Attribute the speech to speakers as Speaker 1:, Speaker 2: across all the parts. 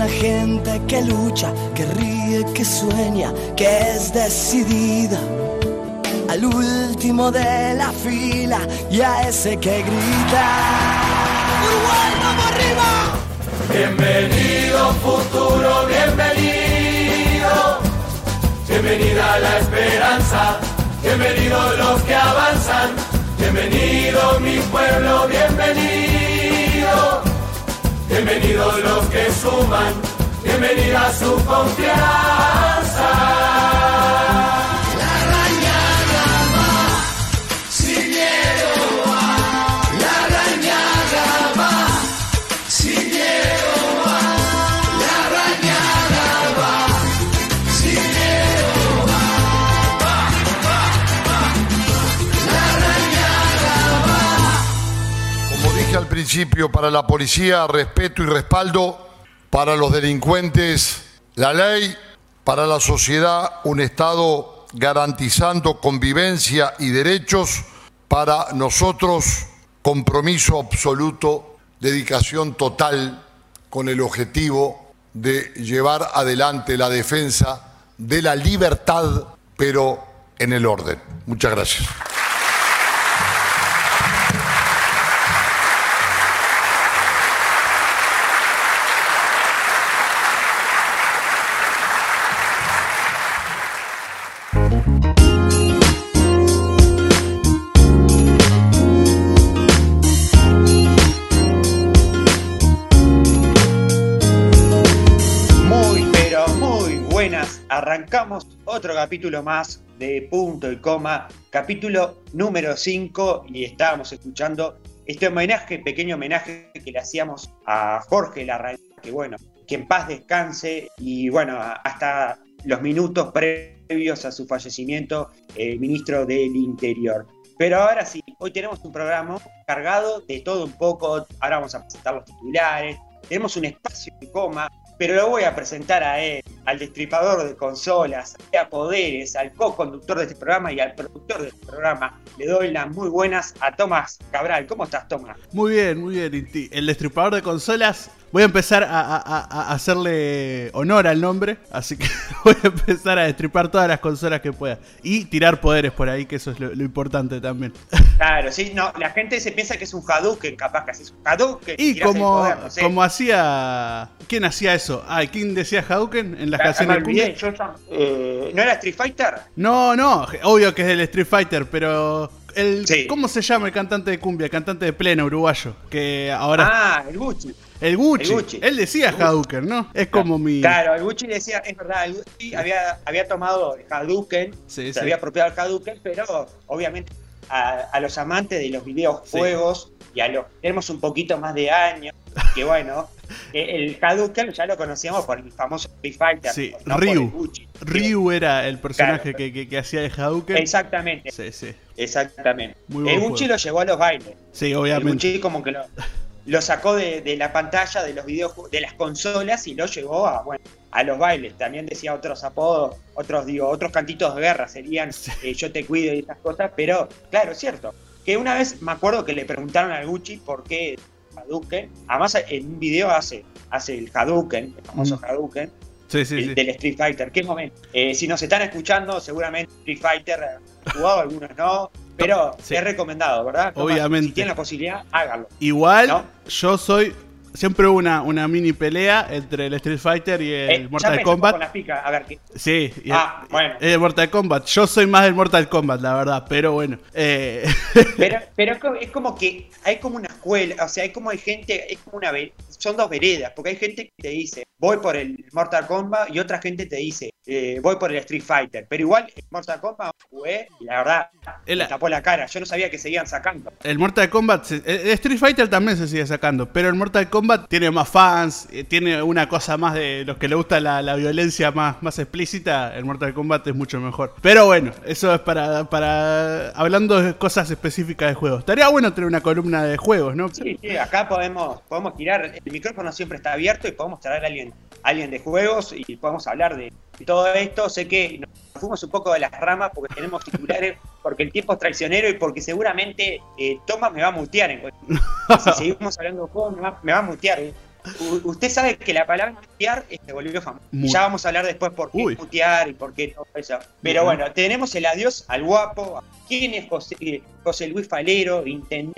Speaker 1: la gente que lucha, que ríe, que sueña, que es decidida. Al último de la fila y a ese que grita. ¡Uruguay, vamos arriba!
Speaker 2: Bienvenido futuro, bienvenido. Bienvenida la esperanza, bienvenidos los que avanzan. Bienvenido mi pueblo, bienvenido. Bienvenidos los que suman, bienvenida su confianza.
Speaker 3: Principio, para la policía, respeto y respaldo, para los delincuentes, la ley, para la sociedad, un Estado garantizando convivencia y derechos, para nosotros, compromiso absoluto, dedicación total con el objetivo de llevar adelante la defensa de la libertad, pero en el orden. Muchas gracias.
Speaker 4: Otro capítulo más de Punto y Coma, capítulo número 5 y estábamos escuchando este homenaje, pequeño homenaje que le hacíamos a Jorge Larraín, que bueno, que en paz descanse y bueno, hasta los minutos previos a su fallecimiento, el ministro del Interior. Pero ahora sí, hoy tenemos un programa cargado de todo un poco, ahora vamos a presentar los titulares, tenemos un espacio de coma, pero lo voy a presentar a él, al destripador de consolas, a Poderes, al co-conductor de este programa y al productor de este programa. Le doy las muy buenas a Tomás Cabral. ¿Cómo estás, Tomás?
Speaker 5: Muy bien, muy bien. El destripador de consolas Voy a empezar a, hacerle honor al nombre, así que voy a empezar a destripar todas las consolas que pueda. Y tirar poderes por ahí, que eso es lo, importante también.
Speaker 4: Claro, sí, no, la gente se piensa que es un Hadouken, capaz que es un Hadouken.
Speaker 5: Y como, como hacía... ¿Quién hacía eso? Ah, ¿quién decía Hadouken en las canciones
Speaker 4: de eh, ¿No era Street Fighter?
Speaker 5: No, no, obvio que es del Street Fighter, pero el, ¿Cómo se llama el cantante de cumbia? El cantante de pleno uruguayo. Que ahora.
Speaker 4: Ah, el Gucci.
Speaker 5: El Gucci. Él decía Hadouken, ¿no? Es como mi.
Speaker 4: Claro, el Gucci decía, es verdad, el Gucci había, había tomado el Hadouken, se había apropiado el Hadouken, pero obviamente a, los amantes de los videojuegos y a los tenemos un poquito más de años, que bueno, el Hadouken ya lo conocíamos por el famoso Street Fighter.
Speaker 5: Sí, Ryu. Ryu era el personaje que, que, hacía de Hadouken.
Speaker 4: Exactamente.
Speaker 5: Sí, sí.
Speaker 4: Exactamente. el Gucci lo llevó a los bailes.
Speaker 5: Sí, obviamente. El
Speaker 4: Gucci como que lo, lo sacó de, la pantalla de los videojuegos, de las consolas y lo llevó a, bueno, a los bailes. También decía otros apodos, otros digo, otros cantitos de guerra serían eh, yo te cuido y esas cosas, pero claro, es cierto. Que una vez me acuerdo que le preguntaron al Gucci por qué Hadouken, además en un video hace, hace el Hadouken, el famoso mm. Hadouken, del Street Fighter. ¿Qué momento? Eh, si nos están escuchando, seguramente Street Fighter jugado, algunos no, pero es recomendado, ¿verdad?
Speaker 5: Obviamente.
Speaker 4: Si tienen la posibilidad, háganlo.
Speaker 5: Igual, yo soy siempre hubo una, una mini pelea entre el Street Fighter y el eh, Mortal Kombat.
Speaker 4: Con la pica, a ver qué.
Speaker 5: Sí,
Speaker 4: ah, bueno.
Speaker 5: el Mortal Kombat. Yo soy más del Mortal Kombat, la verdad, pero bueno. Eh.
Speaker 4: Pero, pero es como que hay como una escuela, o sea, hay como hay gente, es como una son dos veredas, porque hay gente que te dice, voy por el Mortal Kombat y otra gente te dice, eh, voy por el Street Fighter. Pero igual, el Mortal Kombat jugué y la verdad, me tapó la cara. Yo no sabía que seguían sacando.
Speaker 5: El Mortal Kombat, el Street Fighter también se sigue sacando, pero el Mortal Kombat tiene más fans, eh, tiene una cosa más de los que le gusta la, violencia más, más explícita. El Mortal Kombat es mucho mejor. Pero bueno, eso es para, para hablando de cosas específicas de juegos. Estaría bueno tener una columna de juegos, ¿no?
Speaker 4: Sí, sí, acá podemos, podemos tirar el micrófono siempre está abierto y podemos traer a alguien, alguien de juegos y podemos hablar de, todo esto. Sé que fuimos un poco de las ramas porque tenemos titulares, porque el tiempo es traicionero y porque seguramente eh, Tomás me va a mutear. En... si seguimos hablando de juegos, me va, a mutear. Eh. U- usted sabe que la palabra mutear eh, se volvió famosa. Ya vamos a hablar después por qué
Speaker 5: Uy.
Speaker 4: mutear y por qué todo eso. Pero bueno, tenemos el adiós al guapo. ¿Quién es José, eh, José Luis Falero,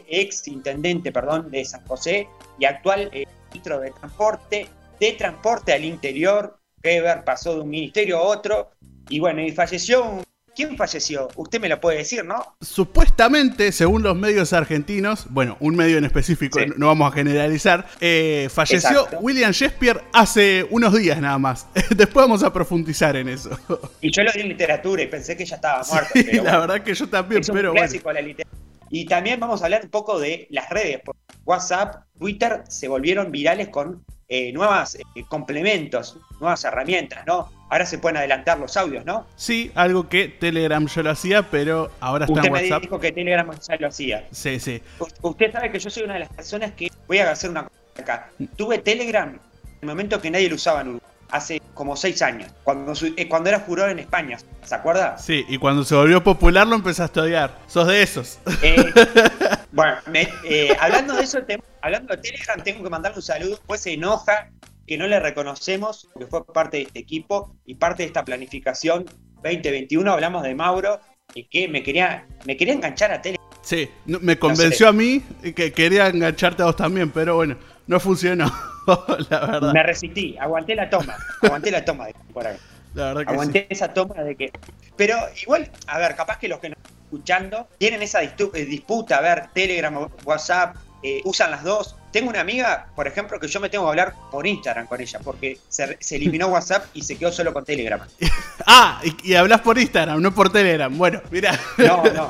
Speaker 4: ex intendente perdón, de San José y actual eh, ministro de Transporte? De Transporte al Interior, Weber pasó de un ministerio a otro. Y bueno, y falleció un. ¿Quién falleció? Usted me lo puede decir, ¿no?
Speaker 5: Supuestamente, según los medios argentinos, bueno, un medio en específico,
Speaker 4: Sí.
Speaker 5: no- vamos a generalizar, eh, falleció
Speaker 4: Exacto.
Speaker 5: William Shakespeare hace unos días nada más. Después vamos a profundizar en eso.
Speaker 4: Y yo lo di en literatura y pensé que ya estaba muerto.
Speaker 5: Sí,
Speaker 4: pero
Speaker 5: la verdad que yo también,
Speaker 4: es un
Speaker 5: pero
Speaker 4: clásico la literatura. Y también vamos a hablar un poco de las redes. WhatsApp, Twitter se volvieron virales con eh, nuevos complementos, nuevas herramientas, ¿no? Ahora se pueden adelantar los audios, ¿no?
Speaker 5: Sí, algo que Telegram yo lo hacía, pero ahora está
Speaker 4: Usted
Speaker 5: en
Speaker 4: me
Speaker 5: WhatsApp.
Speaker 4: dijo que Telegram ya lo hacía.
Speaker 5: Sí, sí.
Speaker 4: U- Usted sabe que yo soy una de las personas que voy a hacer una cosa acá. Tuve Telegram en el momento que nadie lo usaba en Uruguay, hace como seis años, cuando, eh, cuando era furor en España. ¿Se acuerda?
Speaker 5: Sí, y cuando se volvió popular lo empezaste a odiar. Sos de esos.
Speaker 4: Eh, bueno, me- eh, hablando de eso, te- hablando de Telegram, tengo que mandarle un saludo. Pues se enoja que no le reconocemos, porque fue parte de este equipo y parte de esta planificación 2021. Hablamos de Mauro y que me quería, me quería enganchar a Telegram.
Speaker 5: Sí, me convenció a mí que quería engancharte a vos también, pero bueno, no funcionó. la verdad.
Speaker 4: Me resistí, aguanté la toma, aguanté la toma de por ahí.
Speaker 5: La verdad que
Speaker 4: Aguanté esa toma de que. Pero igual, a ver, capaz que los que nos están escuchando tienen esa eh, disputa, a ver, Telegram WhatsApp, eh, usan las dos. Tengo una amiga, por ejemplo, que yo me tengo que hablar por Instagram con ella, porque se, se eliminó WhatsApp y se quedó solo con Telegram.
Speaker 5: Ah, y, y hablas por Instagram, no por Telegram. Bueno, mira.
Speaker 4: No, no.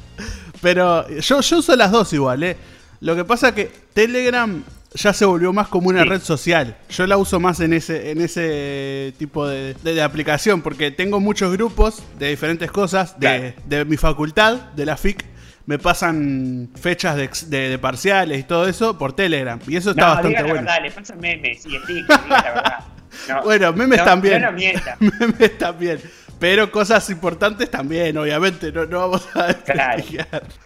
Speaker 5: Pero yo, yo uso las dos igual, ¿eh? Lo que pasa que Telegram ya se volvió más como una
Speaker 4: Sí.
Speaker 5: red social. Yo la uso más en ese, en ese tipo de, de- de aplicación porque tengo muchos grupos de diferentes cosas de,
Speaker 4: Claro.
Speaker 5: de mi facultad, de la FIC. Me pasan fechas de, de- de parciales y todo eso por Telegram. Y eso está
Speaker 4: no,
Speaker 5: bastante
Speaker 4: diga la
Speaker 5: bueno.
Speaker 4: verdad, le pasan memes y stickers, diga la verdad. No,
Speaker 5: Bueno, memes
Speaker 4: no,
Speaker 5: también.
Speaker 4: No.
Speaker 5: Memes también. Pero cosas importantes también, obviamente. No, no vamos a
Speaker 4: Claro.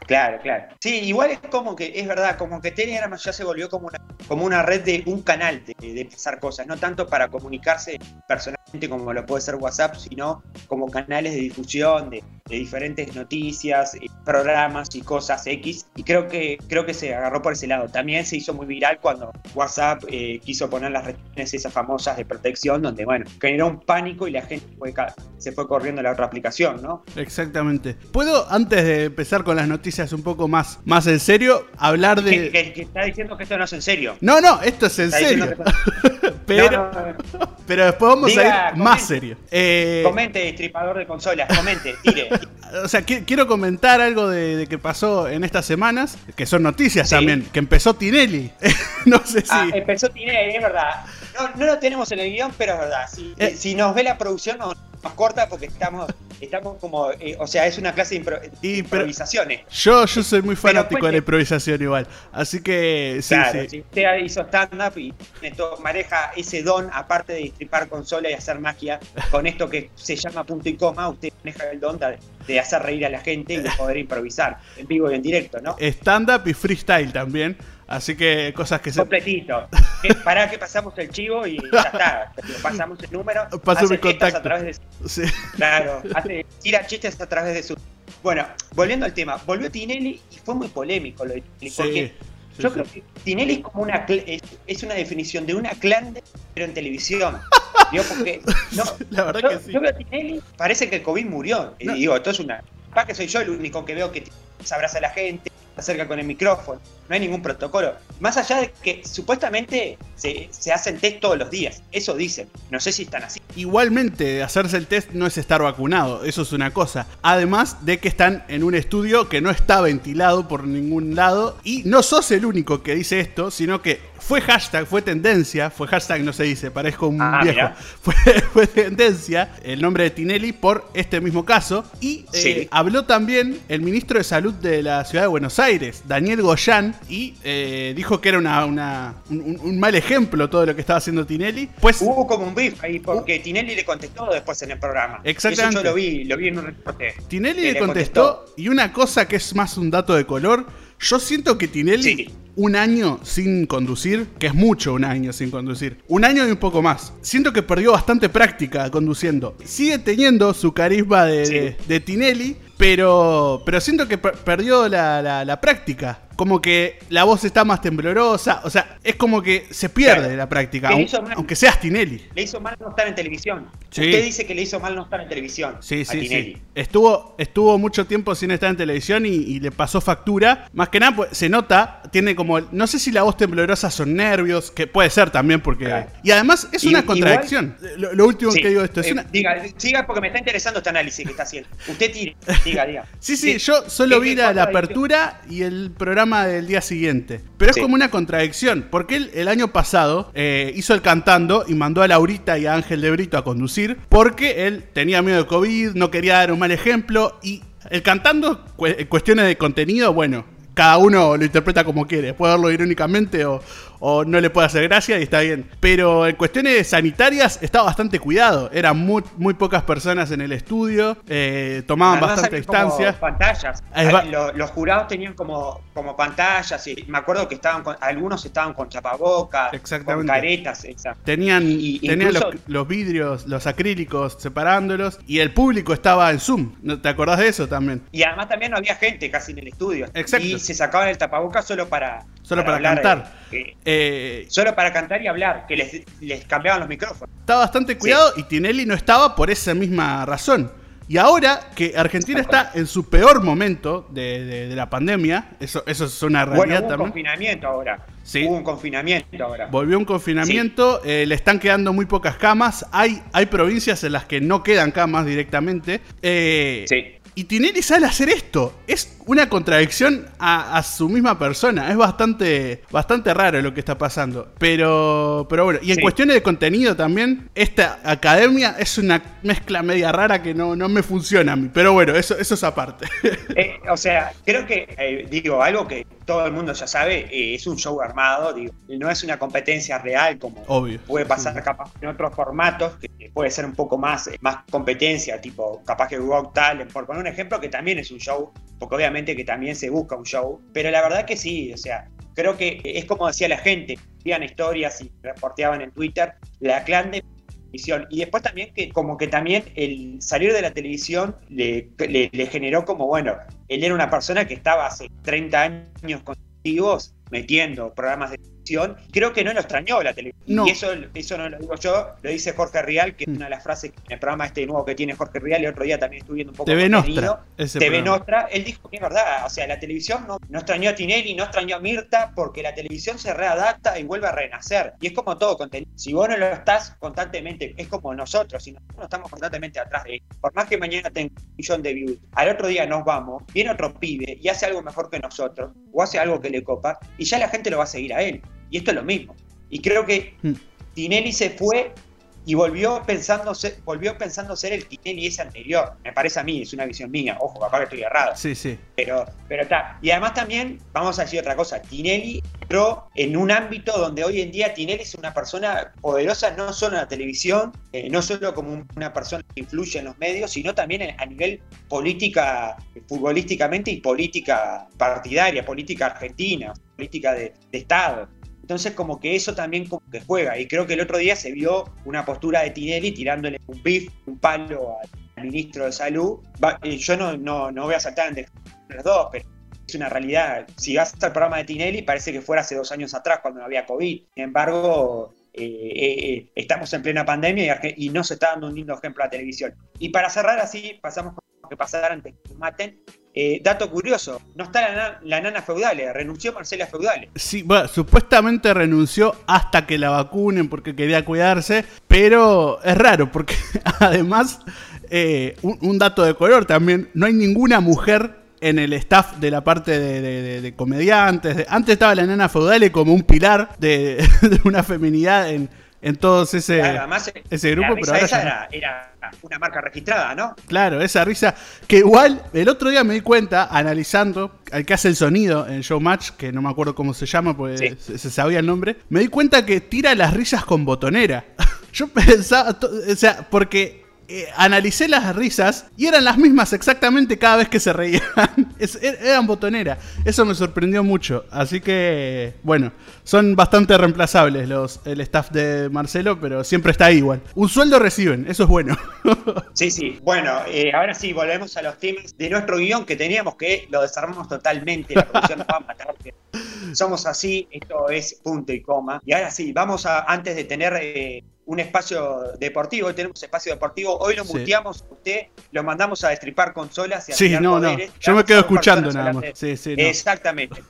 Speaker 4: Claro, claro. Sí, igual es como que, es verdad, como que Telegram ya se volvió como una, como una red de un canal de, de pasar cosas, no tanto para comunicarse personalmente como lo puede ser WhatsApp, sino como canales de difusión de, de diferentes noticias, eh, programas y cosas X. Y creo que, creo que se agarró por ese lado. También se hizo muy viral cuando WhatsApp eh, quiso poner las restricciones esas famosas de protección, donde, bueno, generó un pánico y la gente fue se fue corriendo a la otra aplicación, ¿no?
Speaker 5: Exactamente. ¿Puedo, antes de empezar con las noticias un poco más, más en serio, hablar de...
Speaker 4: que- que está diciendo que esto no es en serio.
Speaker 5: No, no, esto es en
Speaker 4: Está
Speaker 5: serio. Pero,
Speaker 4: No, no, no.
Speaker 5: pero después vamos
Speaker 4: Diga,
Speaker 5: a ir más serio. Eh,
Speaker 4: Comente, destripador de consolas, comente, tire.
Speaker 5: o sea, qui- quiero comentar algo de, de que pasó en estas semanas, que son noticias
Speaker 4: Sí.
Speaker 5: también, que empezó Tinelli. no sé si...
Speaker 4: Ah, empezó Tinelli, es verdad. No, no lo tenemos en el guion, pero es verdad. Si,
Speaker 5: Eh.
Speaker 4: si nos ve la producción, nos, nos corta porque estamos, estamos como. eh, o sea, es una clase de, impro- de improvisaciones.
Speaker 5: Yo, yo soy muy fanático de la improvisación igual. Así que sí,
Speaker 4: claro,
Speaker 5: sí.
Speaker 4: si usted hizo stand-up y maneja ese don, aparte de destripar consola y hacer magia, con esto que se llama punto y coma, usted maneja el don de, de hacer reír a la gente y de poder improvisar en vivo y en directo, ¿no?
Speaker 5: Stand-up y freestyle también. Así que cosas que se...
Speaker 4: Completito. Que- Pará que pasamos el chivo y ya está. Pasamos el número.
Speaker 5: Paso mi contacto.
Speaker 4: A través de,
Speaker 5: Sí.
Speaker 4: claro, hace, tira chistes a través de su. Bueno, volviendo al tema, volvió Tinelli y fue muy polémico lo de Tinelli.
Speaker 5: Sí,
Speaker 4: porque
Speaker 5: sí,
Speaker 4: yo creo que Tinelli es como una es, una definición de una clan, pero en televisión. Digo, porque no,
Speaker 5: La verdad
Speaker 4: yo,
Speaker 5: que sí.
Speaker 4: yo veo a Tinelli, parece que el COVID murió. Y digo, esto es una. Capaz que soy yo el único que veo que se abraza a la gente, acerca con el micrófono. No hay ningún protocolo. Más allá de que supuestamente se, se hacen test todos los días. Eso dicen. No sé si están así.
Speaker 5: Igualmente, hacerse el test no es estar vacunado, eso es una cosa. Además de que están en un estudio que no está ventilado por ningún lado. Y no sos el único que dice esto, sino que fue hashtag, fue tendencia, fue hashtag no se dice, parezco un
Speaker 4: Ah,
Speaker 5: viejo. Fue, fue tendencia el nombre de Tinelli por este mismo caso. Y eh, habló también el ministro de Salud de la ciudad de Buenos Aires, Daniel Goyán, y eh, dijo que era una, una- un, mal ejemplo todo lo que estaba haciendo Tinelli. Pues
Speaker 4: Hubo como un beef ahí porque Tinelli le contestó después en el programa.
Speaker 5: Exactamente.
Speaker 4: Eso yo lo vi, lo vi en un reporte.
Speaker 5: Tinelli le contestó, y una cosa que es más un dato de color, Yo siento que Tinelli,
Speaker 4: Sí.
Speaker 5: un año sin conducir, que es mucho un año sin conducir, un año y un poco más. Siento que perdió bastante práctica conduciendo. Sigue teniendo su carisma de,
Speaker 4: Sí.
Speaker 5: de- de Tinelli, pero, pero siento que per- perdió la, la- la práctica. Como que la voz está más temblorosa. O sea, es como que se pierde
Speaker 4: Claro.
Speaker 5: la práctica, aun-
Speaker 4: mal.
Speaker 5: aunque seas Tinelli.
Speaker 4: Le hizo mal no estar en televisión.
Speaker 5: Sí.
Speaker 4: Usted dice que le hizo mal no estar en televisión
Speaker 5: Sí,
Speaker 4: a
Speaker 5: sí,
Speaker 4: Tinelli.
Speaker 5: sí. Estuvo, estuvo mucho tiempo sin estar en televisión y, y le pasó factura. Más que nada, pues, se nota, tiene como. No sé si la voz temblorosa son nervios, que puede ser también, porque.
Speaker 4: Claro.
Speaker 5: Y además es
Speaker 4: Y-
Speaker 5: una
Speaker 4: igual-
Speaker 5: contradicción. Lo, lo último
Speaker 4: Sí.
Speaker 5: que digo de esto es
Speaker 4: Eh,
Speaker 5: una.
Speaker 4: diga, siga porque me está interesando este análisis que está haciendo. Usted tire, diga, diga.
Speaker 5: Sí, sí,
Speaker 4: ¿Qué-
Speaker 5: yo solo vi la, apertura y el programa del día siguiente. Pero es
Speaker 4: Sí.
Speaker 5: como una contradicción, porque él el año pasado eh, hizo el cantando y mandó a Laurita y a Ángel de Brito a conducir, porque él tenía miedo de COVID, no quería dar un mal ejemplo y el cantando, cu- cuestiones de contenido, bueno, cada uno lo interpreta como quiere, puede verlo irónicamente o, o no le puede hacer gracia y está bien. Pero en cuestiones sanitarias estaba bastante cuidado, eran muy, muy pocas personas en el estudio, eh, tomaban
Speaker 4: Además,
Speaker 5: bastante distancia.
Speaker 4: Pantallas.
Speaker 5: Va.
Speaker 4: Lo- Los, jurados tenían como, como pantallas. Y me acuerdo que estaban con, algunos estaban con tapabocas,
Speaker 5: Exactamente.
Speaker 4: con caretas. exacto.
Speaker 5: Tenían,
Speaker 4: Y- y
Speaker 5: tenían
Speaker 4: incluso-
Speaker 5: los, los vidrios, los acrílicos separándolos y el público estaba en Zoom. ¿No ¿Te acordás de eso también?
Speaker 4: Y además también no había gente casi en el estudio.
Speaker 5: Exacto.
Speaker 4: Y se sacaban el tapabocas solo para,
Speaker 5: Solo para cantar.
Speaker 4: eh,
Speaker 5: Eh,
Speaker 4: solo para cantar y hablar, que les, les cambiaban los micrófonos.
Speaker 5: estaba bastante cuidado y Tinelli no estaba por esa misma razón. Y ahora que Argentina está en su peor momento de, de- de la pandemia, eso, eso es una
Speaker 4: Bueno,
Speaker 5: realidad
Speaker 4: hubo un confinamiento ahora.
Speaker 5: Sí.
Speaker 4: Hubo un confinamiento ahora.
Speaker 5: Volvió un confinamiento, eh, le están quedando muy pocas camas. Hay, hay provincias en las que no quedan camas directamente. Eh,
Speaker 4: Sí.
Speaker 5: Y Tinelli sale a hacer esto. Es una contradicción a, a su misma persona. Es bastante, bastante raro lo que está pasando. Pero, pero bueno, y en
Speaker 4: Sí.
Speaker 5: cuestiones de contenido también, esta academia es una mezcla media rara que no, no me funciona a mí. Pero bueno, eso, eso es aparte.
Speaker 4: Eh, o sea, creo que, eh, digo, algo que todo el mundo ya sabe, eh, es un show armado, digo, no es una competencia real como
Speaker 5: Obvio.
Speaker 4: puede pasar capaz en otros formatos, que puede ser un poco más, más competencia, tipo capaz que Got Talent, por poner un ejemplo, que también es un show, porque obviamente que también se busca un show, pero la verdad que sí, o sea, creo que es como decía la gente, veían historias y reporteaban en Twitter, la clan de televisión. Y después también que como que también el salir de la televisión le, le- le generó como, bueno, él era una persona que estaba hace 30 años consecutivos metiendo programas de televisión. Creo que no lo extrañó la televisión.
Speaker 5: No.
Speaker 4: Y eso, eso no lo digo yo, lo dice Jorge Rial, que es
Speaker 5: Mm.
Speaker 4: una de las frases que en el programa este nuevo que tiene Jorge Rial, el otro día también estuve viendo un poco
Speaker 5: TV. Nostra. Ese
Speaker 4: TV
Speaker 5: programa.
Speaker 4: Nostra, él dijo que es verdad, o sea, la televisión no, no extrañó a Tinelli, no extrañó a Mirta, porque la televisión se readapta y vuelve a renacer. Y es como todo contenido. Si vos no lo estás constantemente, es como nosotros, si nosotros no estamos constantemente atrás de él, por más que mañana tenga un millón de views, al otro día nos vamos, viene otro pibe y hace algo mejor que nosotros, o hace algo que le copa, y ya la gente lo va a seguir a él. Y esto es lo mismo. Y creo que
Speaker 5: Mm.
Speaker 4: Tinelli se fue y volvió pensando, ser, volvió pensando ser el Tinelli ese anterior. Me parece a mí, es una visión mía. Ojo, capaz que estoy errado.
Speaker 5: Sí, sí.
Speaker 4: Pero, pero está. Y además también, vamos a decir otra cosa, Tinelli entró en un ámbito donde hoy en día Tinelli es una persona poderosa no solo en la televisión, eh, no solo como un- una persona que influye en los medios, sino también en- a nivel política, futbolísticamente y política partidaria, política argentina, política de, de Estado. Entonces como que eso también como que juega. Y creo que el otro día se vio una postura de Tinelli tirándole un bif, un palo al ministro de Salud. Va- eh, yo no, no, no voy a saltar entre los dos, pero es una realidad. Si vas al programa de Tinelli, parece que fuera hace dos años atrás cuando no había COVID. Sin embargo, eh, eh, estamos en plena pandemia y, no se está dando un lindo ejemplo a la televisión. Y para cerrar así, pasamos con lo que pasar antes que maten. Eh, dato curioso, no está la, na- la nana feudale, renunció Marcela feudale.
Speaker 5: Sí, bueno, supuestamente renunció hasta que la vacunen porque quería cuidarse, pero es raro porque además, eh, un, dato de color también, no hay ninguna mujer en el staff de la parte de, de- de- comediantes. Antes estaba la nana feudale como un pilar de una feminidad en, en todos ese,
Speaker 4: Claro, además, eh,
Speaker 5: ese grupo,
Speaker 4: la
Speaker 5: pero
Speaker 4: risa
Speaker 5: ahora
Speaker 4: esa era, era una marca registrada, ¿no?
Speaker 5: Claro, esa risa que igual el otro día me di cuenta analizando al que hace el sonido en Showmatch, que no me acuerdo cómo se llama, porque
Speaker 4: Sí.
Speaker 5: se, se sabía el nombre, me di cuenta que tira las risas con botonera. Yo pensaba, o sea, porque eh, analicé las risas y eran las mismas exactamente cada vez que se reían. Er, eran botonera. Eso me sorprendió mucho. Así que, bueno, son bastante reemplazables los, el staff de Marcelo, pero siempre está igual. Un sueldo reciben, eso es bueno.
Speaker 4: sí, sí. Bueno, eh, ahora sí, volvemos a los temas de nuestro guion que teníamos que lo desarmamos totalmente. La producción nos va a matar. Somos así, esto es punto y coma. Y ahora sí, vamos a, antes de tener eh, un espacio deportivo, hoy tenemos espacio deportivo, hoy lo muteamos, usted lo mandamos a destripar consolas y a
Speaker 5: Sí, no, no, yo me quedo escuchando nada más. Sí, sí,
Speaker 4: Exactamente.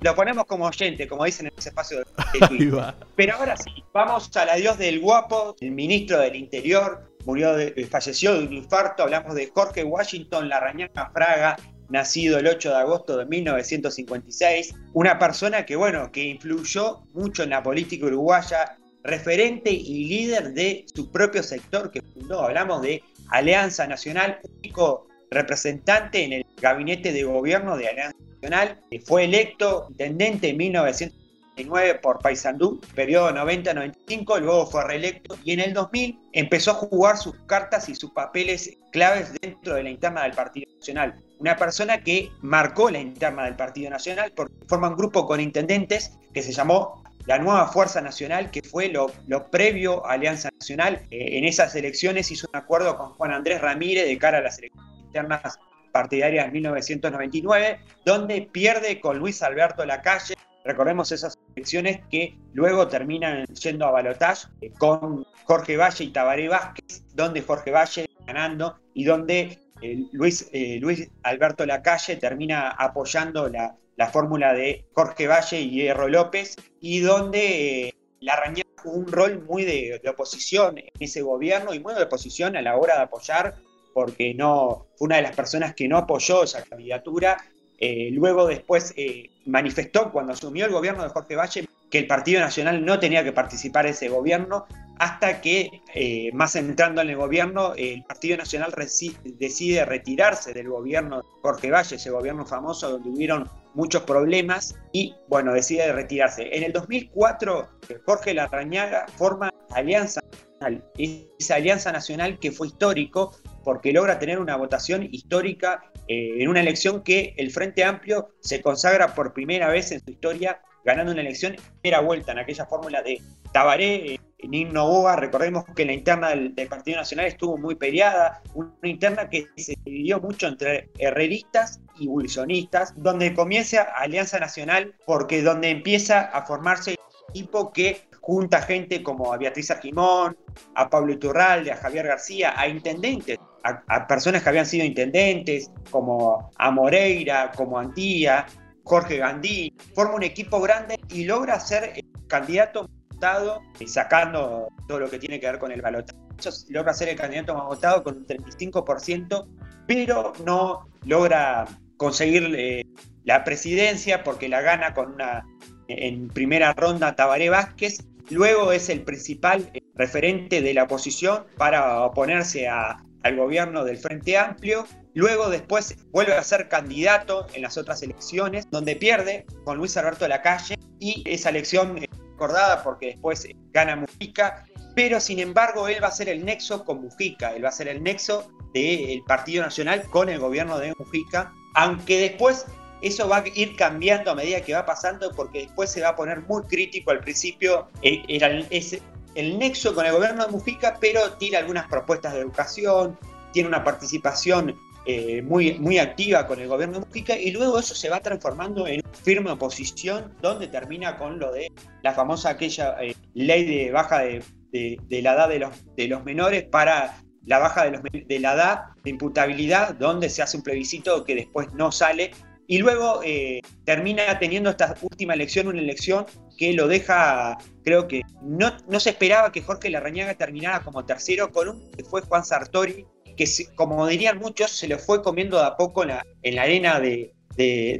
Speaker 4: Lo ponemos como oyente, como dicen en ese espacio de, Pero ahora sí, vamos al adiós del guapo, el ministro del Interior, murió de, falleció de un infarto. Hablamos de Jorge Washington Larrañaga Fraga, nacido el 8 de agosto de 1956, una persona que, bueno, que influyó mucho en la política uruguaya, referente y líder de su propio sector que fundó. Hablamos de Alianza Nacional, único representante en el gabinete de gobierno de Alianza Nacional, fue electo intendente en 1999 por Paysandú, periodo 90-95, luego fue reelecto y en el 2000 empezó a jugar sus cartas y sus papeles claves dentro de la interna del Partido Nacional. Una persona que marcó la interna del Partido Nacional porque forma un grupo con intendentes que se llamó la nueva Fuerza Nacional, que fue lo, previo a Alianza Nacional. Eh, en esas elecciones hizo un acuerdo con Juan Andrés Ramírez de cara a las elecciones internas partidarias de 1999, donde pierde con Luis Alberto Lacalle. Recordemos esas elecciones que luego terminan yendo a balotaje eh, con Jorge Valle y Tabaré Vázquez, donde Jorge Valle ganando y donde eh, Luis, Luis Alberto Lacalle termina apoyando la, la fórmula de Jorge Valle y Hierro López, y donde eh, la Rañaga jugó un rol muy de, oposición en ese gobierno y muy de oposición a la hora de apoyar, porque no fue una de las personas que no apoyó esa candidatura. Eh, luego después eh, manifestó cuando asumió el gobierno de Jorge Valle que el Partido Nacional no tenía que participar en ese gobierno, hasta que, más entrando en el gobierno, el Partido Nacional decide retirarse del gobierno de Jorge Valle, ese gobierno famoso donde hubieron muchos problemas y bueno, decide retirarse. En el 2004, Jorge Larrañaga forma Alianza Nacional, esa Alianza Nacional que fue histórico porque logra tener una votación histórica eh, en una elección que el Frente Amplio se consagra por primera vez en su historia ganando una elección en primera vuelta en aquella fórmula de Tabaré, eh, Nino Boa, recordemos que la interna del, Partido Nacional estuvo muy peleada, una interna que se dividió mucho entre herreristas y wilsonistas, donde comienza Alianza Nacional, porque donde empieza a formarse equipo que junta gente como a Beatriz Arquimón, a Pablo Iturralde, a Javier García, a intendentes, a, a, personas que habían sido intendentes, como a Moreira, como Antía, Jorge Gandí, forma un equipo grande y logra ser candidato votado, sacando todo lo que tiene que ver con el balotaje. Logra ser el candidato más votado con un 35%, pero no logra conseguir eh, la presidencia porque la gana con una en primera ronda Tabaré Vázquez. Luego es el principal eh, referente de la oposición para oponerse al gobierno del Frente Amplio. Luego después vuelve a ser candidato en las otras elecciones, donde pierde con Luis Alberto Lacalle y esa elección eh, porque después gana Mujica, pero sin embargo él va a ser el nexo con Mujica, él va a ser el nexo del Partido Nacional con el gobierno de Mujica, aunque después eso va a ir cambiando a medida que va pasando porque después se va a poner muy crítico al principio, eh, era el, el nexo con el gobierno de Mujica, pero tiene algunas propuestas de educación, tiene una participación eh, muy, muy activa con el gobierno de Mujica y luego eso se va transformando en firme oposición donde termina con lo de la famosa aquella eh, ley de baja de, la edad de los, de los menores para la baja de, los, de la edad de imputabilidad donde se hace un plebiscito que después no sale y luego eh, termina teniendo esta última elección, una elección que lo deja, creo que no, no se esperaba que Jorge Larrañaga terminara como tercero con un que fue Juan Sartori, que como dirían muchos, se lo fue comiendo de a poco en la, en la arena de,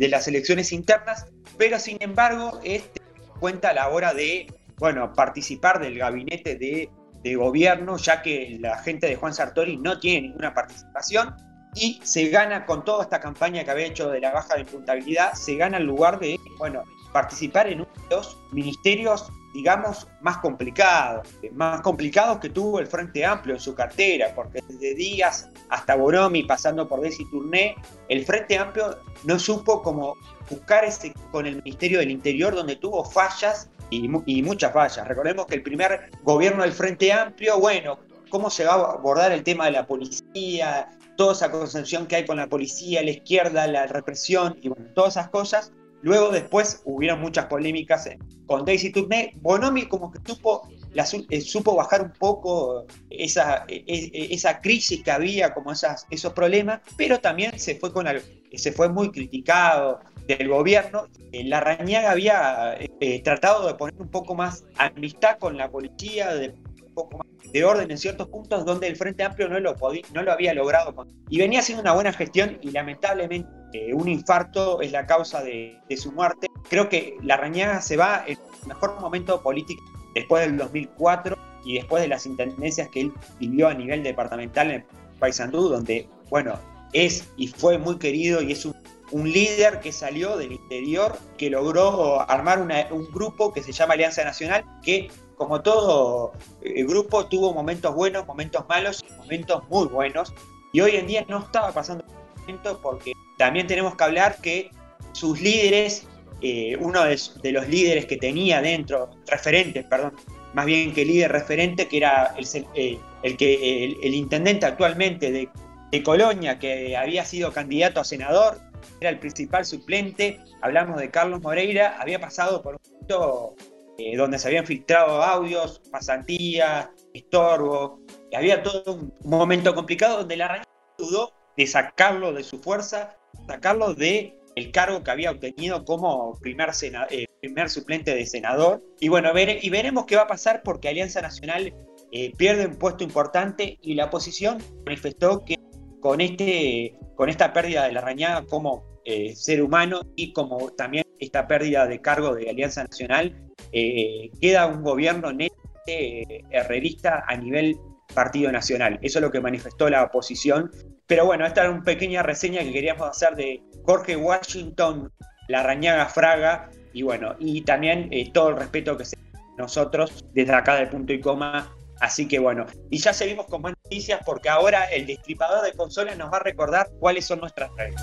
Speaker 4: las elecciones internas, pero sin embargo, este cuenta a la hora de bueno, participar del gabinete de, gobierno, ya que la gente de Juan Sartori no tiene ninguna participación, y se gana con toda esta campaña que había hecho de la baja de imputabilidad, se gana el lugar de, bueno, participar en uno de los ministerios, digamos, más complicados, más complicados que tuvo el Frente Amplio en su cartera, porque desde Díaz hasta Bonomi, pasando por Desi Tourné, el Frente Amplio no supo cómo buscar ese con el Ministerio del Interior, donde tuvo fallas y, muchas fallas. Recordemos que el primer gobierno del Frente Amplio, bueno, cómo se va a abordar el tema de la policía, toda esa concepción que hay con la policía, la izquierda, la represión y todas esas cosas. Luego después hubieron muchas polémicas con Daisy Tourné. Bonomi como que supo, la, eh, supo bajar un poco esa, e, e, esa crisis que había, como esas, esos problemas, pero también se fue, con se fue muy criticado del gobierno. La Rañaga había eh, tratado de poner un poco más amistad con la policía, de poco más de orden en ciertos puntos donde el Frente Amplio no lo, podía, no lo había logrado. Y venía haciendo una buena gestión y lamentablemente eh, un infarto es la causa de, su muerte. Creo que la Rañaga se va en el mejor momento político después del 2004 y después de las intendencias que él vivió a nivel departamental en Paysandú, donde, bueno, es y fue muy querido y es un, líder que salió del interior, que logró armar un grupo que se llama Alianza Nacional, que como todo el eh, grupo, tuvo momentos buenos, momentos malos, momentos muy buenos. Y hoy en día no estaba pasando momento porque también tenemos que hablar que sus líderes, eh, uno de, los líderes que tenía dentro, referentes, perdón, más bien que líder referente, que era el, eh, que el, intendente actualmente de, de Colonia, que había sido candidato a senador, era el principal suplente, hablamos de Carlos Moreira, había pasado por un momento eh, donde se habían filtrado audios, pasantías, estorbo. Y había todo un momento complicado donde la Raña dudó de sacarlo de su fuerza, sacarlo de el cargo que había obtenido como primer, eh, primer suplente de senador. Y bueno, y veremos qué va a pasar porque Alianza Nacional eh, pierde un puesto importante y la oposición manifestó que con, este, con esta pérdida de la Rañaga como ser humano y como también esta pérdida de cargo de Alianza Nacional, eh, queda un gobierno netamente eh, herrerista a nivel Partido Nacional. Eso es lo que manifestó la oposición. Pero bueno, esta era una pequeña reseña que queríamos hacer de Jorge Washington, la Rañaga Fraga, y bueno, y también eh, todo el respeto que se nosotros desde acá del punto y coma. Así que bueno, y ya seguimos con más noticias porque ahora el destripador de consolas nos va a recordar cuáles son nuestras redes.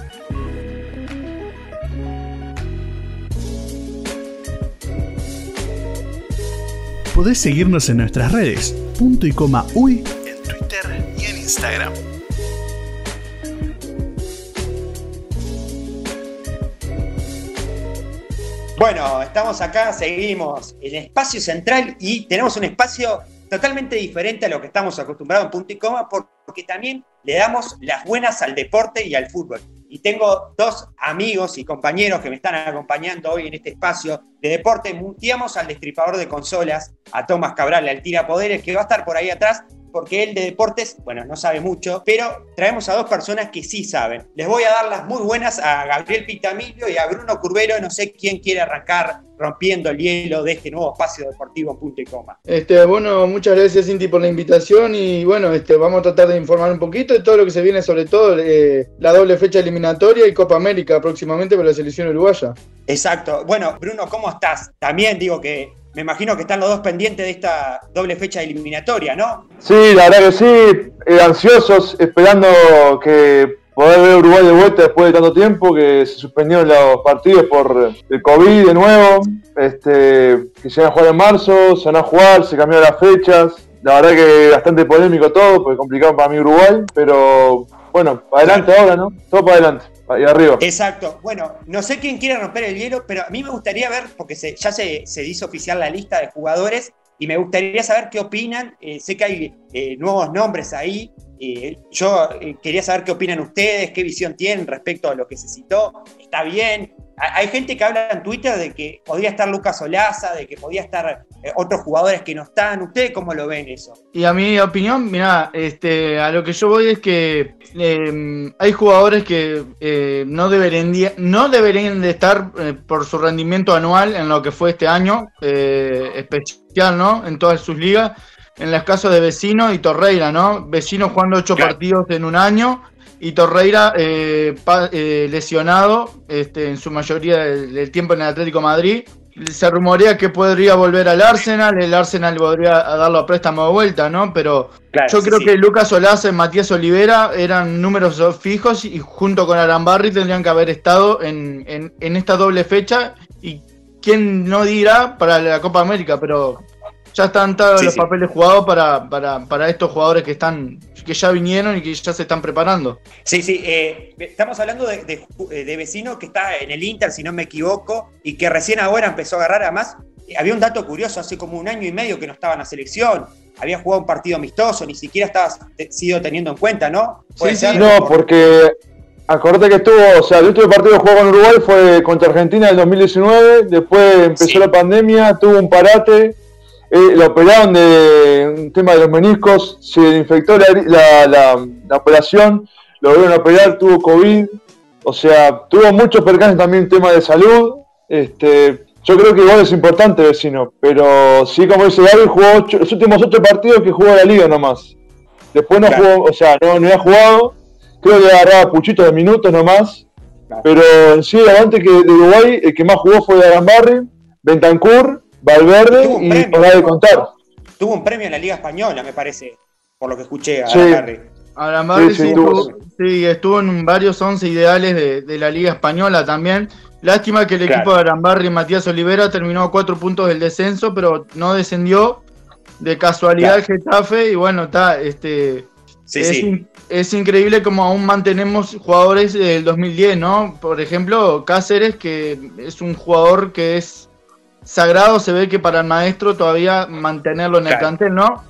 Speaker 5: Podés seguirnos en nuestras redes, punto y coma uy, en Twitter y en Instagram.
Speaker 4: Bueno, estamos acá, seguimos en espacio central y tenemos un espacio totalmente diferente a lo que estamos acostumbrados en punto y coma porque también le damos las buenas al deporte y al fútbol y tengo dos amigos y compañeros que me están acompañando hoy en este espacio de deporte. Muteamos al destripador de consolas, a Tomás Cabral, al tira poderes, que va a estar por ahí atrás, porque él de deportes, bueno, no sabe mucho, pero traemos a dos personas que sí saben. Les voy a dar las muy buenas a Gabriel Pitamilio y a Bruno Curvero, no sé quién quiere arrancar rompiendo el hielo de este nuevo espacio deportivo en punto y coma.
Speaker 6: Este, bueno, muchas gracias Cinti por la invitación y bueno, este, vamos a tratar de informar un poquito de todo lo que se viene, sobre todo eh, la doble fecha eliminatoria y Copa América próximamente para la selección uruguaya.
Speaker 4: Exacto. Bueno, Bruno, ¿cómo estás? También digo que me imagino que están los dos pendientes de esta doble fecha eliminatoria, ¿no?
Speaker 7: Sí, la verdad que sí, eh, ansiosos, esperando que poder ver Uruguay de vuelta después de tanto tiempo, que se suspendieron los partidos por el COVID de nuevo, este, que se van a jugar en marzo, se van a jugar, se cambiaron las fechas, la verdad que bastante polémico todo, porque complicado para mí Uruguay, pero bueno, adelante ahora, ¿no? Todo para adelante. Ahí arriba.
Speaker 4: Exacto. Bueno, no sé quién quiere romper el hielo, pero a mí me gustaría ver, porque ya se, se hizo oficial la lista de jugadores, y me gustaría saber qué opinan. Eh, sé que hay eh, nuevos nombres ahí. Eh, yo quería saber qué opinan ustedes, qué visión tienen respecto a lo que se citó. ¿Está bien? Hay gente que habla en Twitter de que podría estar Lucas Olaza, de que podría estar eh, otros jugadores que no están. ¿Ustedes cómo lo ven eso?
Speaker 6: Y a mi opinión, mira, este, a lo que yo voy es que em, hay jugadores que eh, no, deberían, no deberían de estar eh, por su rendimiento anual en lo que fue este año, especial, ¿no? En todas sus ligas. En los casos de Vecino y Torreira, ¿no? Vecino jugando ocho partidos en un año y Torreira eh, pa- eh, lesionado este, en su mayoría del, del tiempo en el Atlético de Madrid. Se rumorea que podría volver al Arsenal, el Arsenal podría darlo a préstamo de vuelta, ¿no? Pero
Speaker 4: Claro,
Speaker 6: yo creo
Speaker 4: sí.
Speaker 6: que Lucas Olaza y Matías Olivera eran números fijos y junto con Arambarri tendrían que haber estado en, en- en esta doble fecha. Y quién no dirá para la Copa América, pero ya están todos
Speaker 4: Sí,
Speaker 6: los
Speaker 4: sí.
Speaker 6: papeles jugados para, para, para estos jugadores que están que ya vinieron y que ya se están preparando.
Speaker 4: Sí, sí, eh, estamos hablando de, de, eh, de vecino que está en el Inter, si no me equivoco, y que recién ahora empezó a agarrar. Además, eh, había un dato curioso, hace como un año y medio que no estaba en la selección. Había jugado un partido amistoso, ni siquiera estaba sido teniendo en cuenta, ¿no? Puede
Speaker 6: Sí,
Speaker 4: ser.
Speaker 6: sí.
Speaker 7: No, porque acordate que estuvo, o sea, el último partido que jugó con Uruguay fue contra Argentina en el 2019, después empezó
Speaker 4: Sí.
Speaker 7: la pandemia, tuvo un parate, eh, lo operaron de un tema de los meniscos, se le infectó la, la, la- la operación, lo volvieron a operar, tuvo COVID, o sea, tuvo muchos percances también tema de salud, este, yo creo que igual es importante vecino, pero sí, como dice Gaby, jugó ocho- los últimos ocho partidos que jugó la liga nomás. Después no
Speaker 4: Claro.
Speaker 7: jugó, o sea, no, no había jugado, creo que agarraba puchitos de minutos nomás.
Speaker 4: Claro.
Speaker 7: Pero en sí, adelante que de Uruguay, el que más jugó fue Arambarri, Bentancur, Valverde
Speaker 4: Tuvo un
Speaker 7: y
Speaker 4: premio,
Speaker 7: para de contar.
Speaker 4: Tuvo un premio en la Liga Española, me parece, por lo que escuché a
Speaker 7: Sí.
Speaker 4: Harry.
Speaker 6: Arambarri
Speaker 7: Sí,
Speaker 6: sí,
Speaker 7: sí,
Speaker 6: estuvo,
Speaker 7: tuvo-
Speaker 6: sí, estuvo en varios once ideales de, de la Liga Española también. Lástima que el
Speaker 4: Claro.
Speaker 6: equipo de Arambarri y Matías Olivera terminó a cuatro puntos del descenso, pero no descendió de casualidad el Getafe y bueno, está, este,
Speaker 4: Sí,
Speaker 6: es, in- es increíble como aún mantenemos jugadores del 2010, ¿no? Por ejemplo, Cáceres, que es un jugador que es sagrado, se ve que para el maestro todavía mantenerlo en el plantel, ¿no?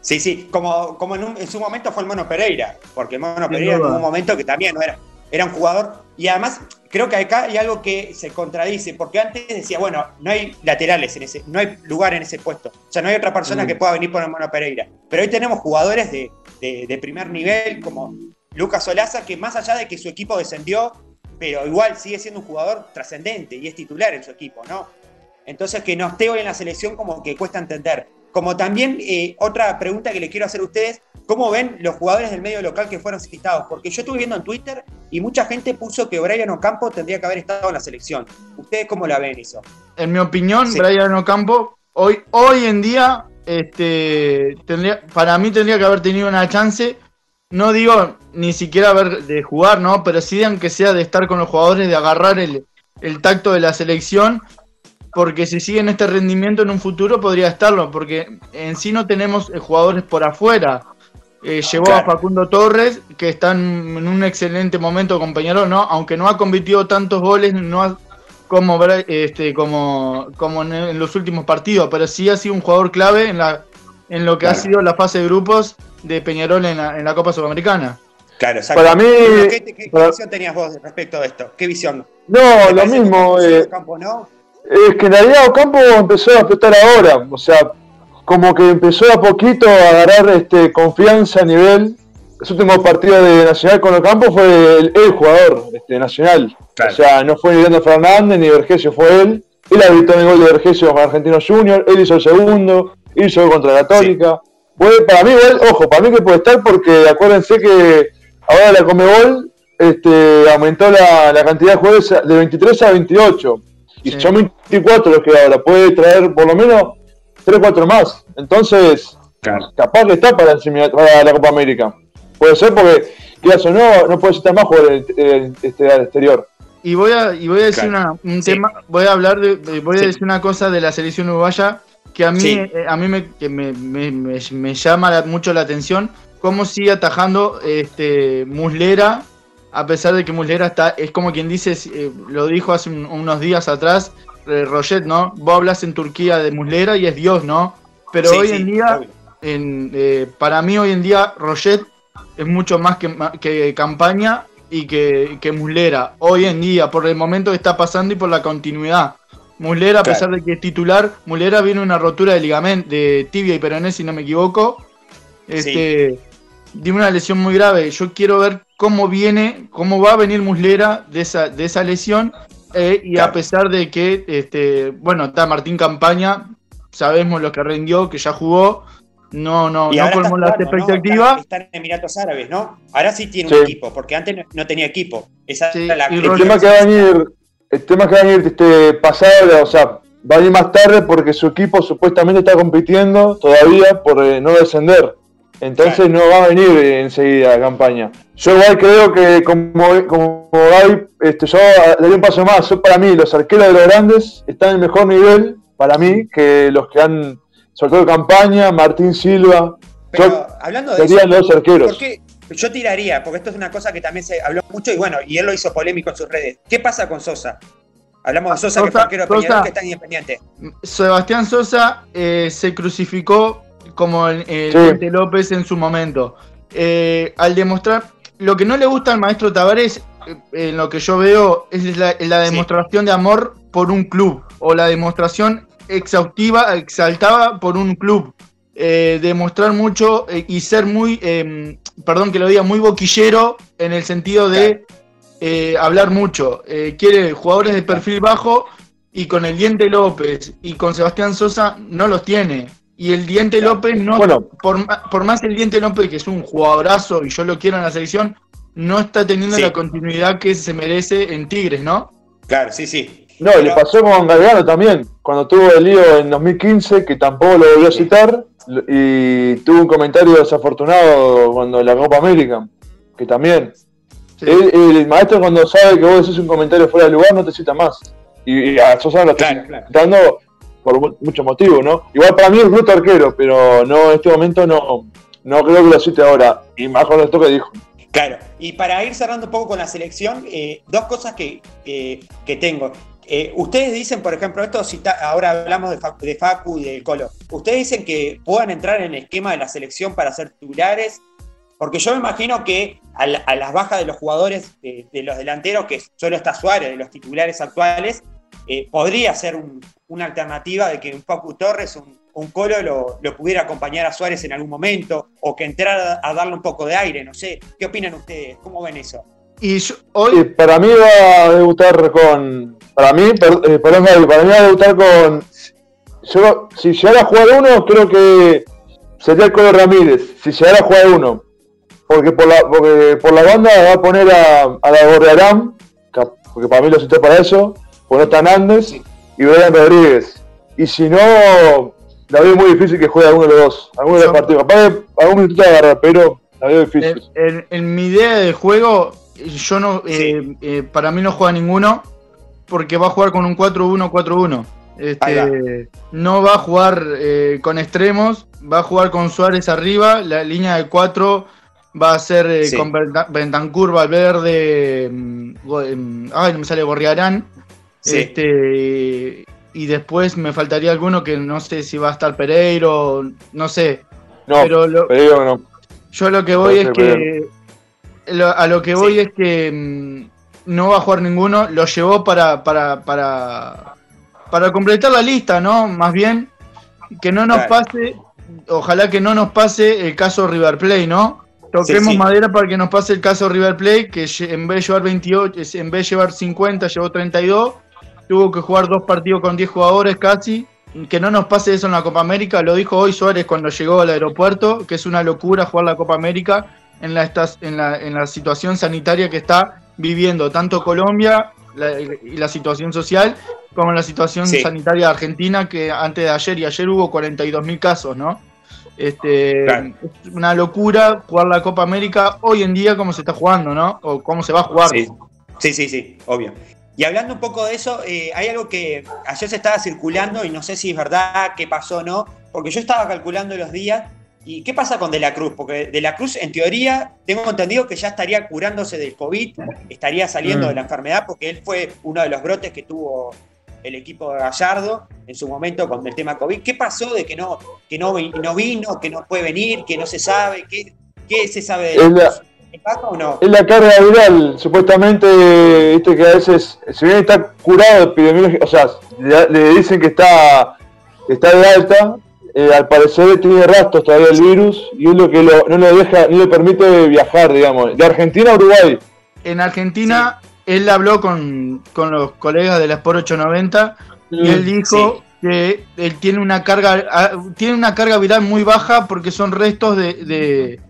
Speaker 4: Sí, sí, como, como en, un- en su momento fue el Mono Pereira, porque el Mono
Speaker 6: Sin
Speaker 4: Pereira en un momento que también no era, era un jugador, y además creo que acá hay algo que se contradice, porque antes decía, bueno, no hay laterales en ese, no hay lugar en ese puesto, o sea, no hay otra persona
Speaker 7: Mm.
Speaker 4: que pueda venir por el Mono Pereira, pero hoy tenemos jugadores de, de- de primer nivel, como Lucas Solaza, que más allá de que su equipo descendió, pero igual sigue siendo un jugador trascendente y es titular en su equipo, ¿no? Entonces, que no esté hoy en la selección como que cuesta entender. Como también eh, otra pregunta que le quiero hacer a ustedes, ¿cómo ven los jugadores del medio local que fueron citados? Porque yo estuve viendo en Twitter y mucha gente puso que Brian Ocampo tendría que haber estado en la selección. ¿Ustedes cómo la ven eso?
Speaker 6: En mi opinión,
Speaker 4: Sí.
Speaker 6: Brian Ocampo, hoy, hoy en día, este, tendría, para mí tendría que haber tenido una chance. No digo ni siquiera haber de jugar, ¿no? Pero sí, aunque sea de estar con los jugadores, de agarrar el, el tacto de la selección. Porque si sigue en este rendimiento en un futuro podría estarlo. Porque en sí no tenemos eh, jugadores por afuera. Eh, llevó a. Facundo Torres, que está en, en un excelente momento con Peñarol, ¿no? Aunque no ha convertido tantos goles, no ha, como, este, como, como en, en los últimos partidos, pero sí ha sido un jugador clave en, la, en lo que ha sido la fase de grupos de Peñarol en la, en la Copa Sudamericana.
Speaker 4: Claro, exacto.
Speaker 7: Para mí-
Speaker 4: ¿Qué, qué- qué
Speaker 7: para-
Speaker 4: visión tenías vos respecto de esto? ¿Qué visión?
Speaker 7: No,
Speaker 4: ¿Te
Speaker 7: lo
Speaker 4: que
Speaker 7: mismo. Eh,
Speaker 4: Ocampo no?
Speaker 7: Es que en realidad Ocampo empezó a explotar ahora, o sea, como que empezó a poquito a agarrar este, confianza a nivel. Los últimos partidos de Nacional con Ocampo fue el, el jugador este, Nacional.
Speaker 4: Claro.
Speaker 7: O sea, no fue ni Leandro Fernández ni Vergesio, fue él. Él habilitó el gol de Vergesio con Argentino Junior, él hizo el segundo, hizo el contra Católica. Fue, para mí, ojo, para mí que puede estar porque acuérdense que ahora la Comebol este, aumentó la, la cantidad de jugadores de 23 a 28. Y
Speaker 6: Sí.
Speaker 7: son 24 los que ahora, puede traer por lo menos 3 4 más. Entonces, capaz que está para, para la Copa América. Puede ser porque, quieras o no, no puede estar más jugar el, el- este, al exterior.
Speaker 6: Y voy a, y voy a decir
Speaker 4: Claro.
Speaker 6: una, un
Speaker 4: Sí.
Speaker 6: tema, voy a hablar de, voy a
Speaker 4: Sí.
Speaker 6: decir una cosa de la selección uruguaya que a mí,
Speaker 4: Sí.
Speaker 6: eh, a mí me, que me, me- me- me llama la- mucho la atención, cómo sigue atajando este Muslera, a pesar de que Muslera está, es como quien dice, eh, lo dijo hace un- unos días atrás, eh, Roget, ¿no? Vos hablas en Turquía de Muslera y es Dios, ¿no? Pero
Speaker 4: Sí,
Speaker 6: hoy
Speaker 4: sí,
Speaker 6: en día en, eh, para mí hoy en día Roget es mucho más que, campaña y que, que Muslera. Hoy en día, por el momento que está pasando y por la continuidad. Muslera, a
Speaker 4: Claro.
Speaker 6: pesar de que es titular, Muslera viene una rotura de ligamento, de tibia y peroné, si no me equivoco. Este, Tiene una lesión muy grave. Yo quiero ver cómo viene, cómo va a venir Muslera de esa, de esa lesión. eh, y a pesar de que, este, bueno, está Martín Campaña, sabemos lo que rindió, que ya jugó. no, no,
Speaker 4: Y
Speaker 6: no colmó las
Speaker 4: jugando, ¿no?
Speaker 6: expectativas.
Speaker 4: Está, está en Emiratos Árabes, ¿no? Ahora sí tiene
Speaker 7: Sí.
Speaker 4: un equipo, porque antes no, no tenía equipo. Esa
Speaker 6: Sí,
Speaker 4: era la
Speaker 6: y
Speaker 7: El tema que va a venir, el tema que va a venir este pasado, o sea, va a venir más tarde porque su equipo supuestamente está compitiendo todavía por eh, no descender. Entonces no va a venir enseguida la campaña. Yo igual creo que como, como Gaby, este, yo daría un paso más. Yo, para mí, los arqueros de los grandes están en mejor nivel, para mí, que los que han, sobre todo campaña, Martín Silva.
Speaker 4: Pero
Speaker 7: Yo
Speaker 4: hablando de
Speaker 7: serían
Speaker 4: eso,
Speaker 7: los arqueros.
Speaker 4: ¿por qué? Yo tiraría, porque esto es una cosa que también se habló mucho y bueno, y él lo hizo polémico en sus redes. ¿Qué pasa con Sosa? Hablamos de Sosa, que
Speaker 6: Sosa-
Speaker 4: arquero de Peñarol, que está en Independiente.
Speaker 6: Sebastián Sosa eh, se crucificó como el, el
Speaker 7: Sí.
Speaker 6: Diente López en su momento. Eh, al demostrar lo que no le gusta al maestro Tavares, eh, en lo que yo veo, es la, la
Speaker 4: Sí.
Speaker 6: demostración de amor por un club o la demostración exhaustiva, exaltada por un club. Eh, demostrar mucho eh, y ser muy, eh, perdón que lo diga, muy boquillero en el sentido de eh, hablar mucho. Eh, quiere jugadores de perfil bajo y con el Diente López y con Sebastián Sosa no los tiene. Y el Diente López no,
Speaker 7: Bueno.
Speaker 6: por, por más el Diente López, que es un jugadorazo y yo lo quiero en la selección, no está teniendo
Speaker 4: Sí.
Speaker 6: la continuidad que se merece en Tigres, ¿no?
Speaker 4: Claro, sí, sí.
Speaker 7: No, y le pasó con Galgano también, cuando tuvo el lío en 2015, que tampoco lo volvió a citar, y tuvo un comentario desafortunado cuando la Copa América, que también.
Speaker 6: Sí.
Speaker 7: El, el maestro cuando sabe que vos decís un comentario fuera de lugar no te cita más. Y, y a Sosa lo está
Speaker 4: Claro, claro.
Speaker 7: citando por mu- muchos motivos, ¿no? Igual para mí es bruto arquero, pero no en este momento no, no creo que lo cite ahora. Y más con esto que dijo.
Speaker 4: Claro, y para ir cerrando un poco con la selección, eh, dos cosas que, que- tengo. Eh, ustedes dicen, por ejemplo, esto cita- ahora hablamos de Facu, de Facu y del Colo. Ustedes dicen que puedan entrar en el esquema de la selección para ser titulares, porque yo me imagino que a, la- a las bajas de los jugadores, de, de los delanteros, que solo está Suárez, de los titulares actuales, eh, podría ser un- una alternativa de que un Facu Torres, un, un Colo lo, lo pudiera acompañar a Suárez en algún momento, o que entrara a darle un poco de aire, no sé. ¿Qué opinan ustedes? ¿Cómo ven eso?
Speaker 6: Y yo- hoy,
Speaker 7: para mí va a debutar con. Para mí, per- eh, perdón, para mí va a debutar con. Yo, si llegara a jugar uno, creo que sería el Colo Ramírez. Si llegara a jugar uno. Porque por la, porque por la banda va a poner a, a la Gorrearán, ca- porque para mí lo cité para eso. Está Hernández y Brian Rodríguez. Y si no, la veo muy difícil que juegue alguno de los dos. Alguno de los partidos. Capaz algún minuto agarrar, pero la veo difícil.
Speaker 6: en, en- en mi idea de juego, yo no, eh, eh, para mí no juega ninguno, porque va a jugar con un 4-1-4-1. Este, no va a jugar eh, con extremos, va a jugar con Suárez arriba, la línea de 4 va a ser eh,
Speaker 4: Sí.
Speaker 6: con Benta- Bentancur, Valverde, mm, mm, ay, no me sale Gorriarán.
Speaker 4: Sí.
Speaker 6: Este, y después me faltaría alguno que no sé si va a estar Pereiro, no sé.
Speaker 7: no,
Speaker 6: pero lo-
Speaker 7: no.
Speaker 6: Yo a lo que voy es que. lo- a lo que voy
Speaker 4: Sí.
Speaker 6: es que mm, no va a jugar ninguno. Lo llevó para, para, para, para completar la lista, ¿no? Más bien, que no nos
Speaker 4: Claro.
Speaker 6: pase. Ojalá que no nos pase el caso River Play, ¿no? Toquemos
Speaker 4: Sí, sí.
Speaker 6: madera para que nos pase el caso River Play, que en vez de llevar 28, es- en vez de llevar 50, llevó 32. Tuvo que jugar dos partidos con 10 jugadores casi. Que no nos pase eso en la Copa América. Lo dijo hoy Suárez cuando llegó al aeropuerto, que es una locura jugar la Copa América en la, en la, en la situación sanitaria que está viviendo tanto Colombia la- y la situación social, como la situación
Speaker 4: Sí.
Speaker 6: sanitaria de Argentina, que antes de ayer y ayer hubo 42 mil casos, ¿no? Este,
Speaker 4: Claro.
Speaker 6: Es una locura jugar la Copa América hoy en día como se está jugando, ¿no? O cómo se va a jugar.
Speaker 4: Sí, sí, sí, sí, obvio. Y hablando un poco de eso, eh, hay algo que ayer se estaba circulando y no sé si es verdad, qué pasó o no, porque yo estaba calculando los días. ¿Y qué pasa con De la Cruz? Porque De la Cruz, en teoría, tengo entendido que ya estaría curándose del COVID, estaría saliendo
Speaker 6: Mm.
Speaker 4: de la enfermedad, porque él fue uno de los brotes que tuvo el equipo de Gallardo en su momento con el tema COVID. ¿Qué pasó de que no, que no, no vino, que no puede venir, que no se sabe? ¿Qué, qué se sabe de
Speaker 7: Es la-
Speaker 4: Cruz? ¿Le pasa o no?
Speaker 7: Es la carga viral, supuestamente, viste que a veces, si bien está curado epidemiológico, o sea, le, le dicen que está, está de alta, eh, al parecer tiene rastros todavía el virus y es lo que lo- no lo deja, no le permite viajar, digamos, de Argentina a Uruguay.
Speaker 6: En Argentina, él habló con, con los colegas de la Sport 890 y
Speaker 7: Mm,
Speaker 6: él dijo que él tiene una carga ah, tiene una carga viral muy baja porque son restos de, de-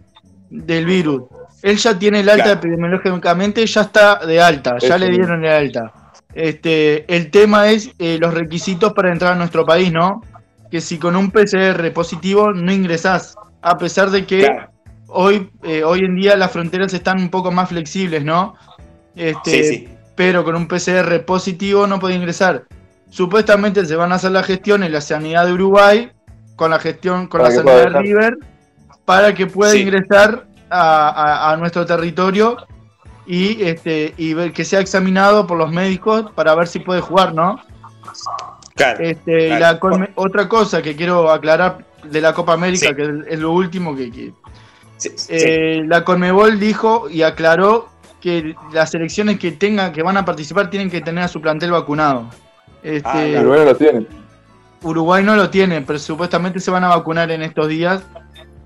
Speaker 6: del virus. Él ya tiene el alta
Speaker 4: Claro.
Speaker 6: epidemiológicamente, ya está de alta, ya
Speaker 7: Eso
Speaker 6: le dieron el alta. Este, el tema es eh, los requisitos para entrar a nuestro país, ¿no? Que si con un PCR positivo no ingresás, a pesar de que
Speaker 4: Claro.
Speaker 6: hoy, eh, hoy en día las fronteras están un poco más flexibles, ¿no? Este,
Speaker 4: Sí, sí.
Speaker 6: Pero con un PCR positivo no puede ingresar. Supuestamente se van a hacer la gestión en la sanidad de Uruguay, con la gestión con
Speaker 7: Para
Speaker 6: la sanidad de. River, para que pueda
Speaker 4: Sí.
Speaker 6: ingresar a, a- a nuestro territorio y este y ver que sea examinado por los médicos para ver si puede jugar, ¿no?
Speaker 4: Claro.
Speaker 6: Este, y
Speaker 4: Claro.
Speaker 6: la Conme- otra cosa que quiero aclarar de la Copa América,
Speaker 4: Sí.
Speaker 6: que es, lo último que, que-
Speaker 4: Sí, sí.
Speaker 6: eh, la Conmebol dijo y aclaró que las selecciones que tengan, que van a participar, tienen que tener a su plantel vacunado. Este,
Speaker 4: Ah, claro.
Speaker 7: bueno lo tiene.
Speaker 6: Uruguay no lo tiene, pero supuestamente se van a vacunar en estos días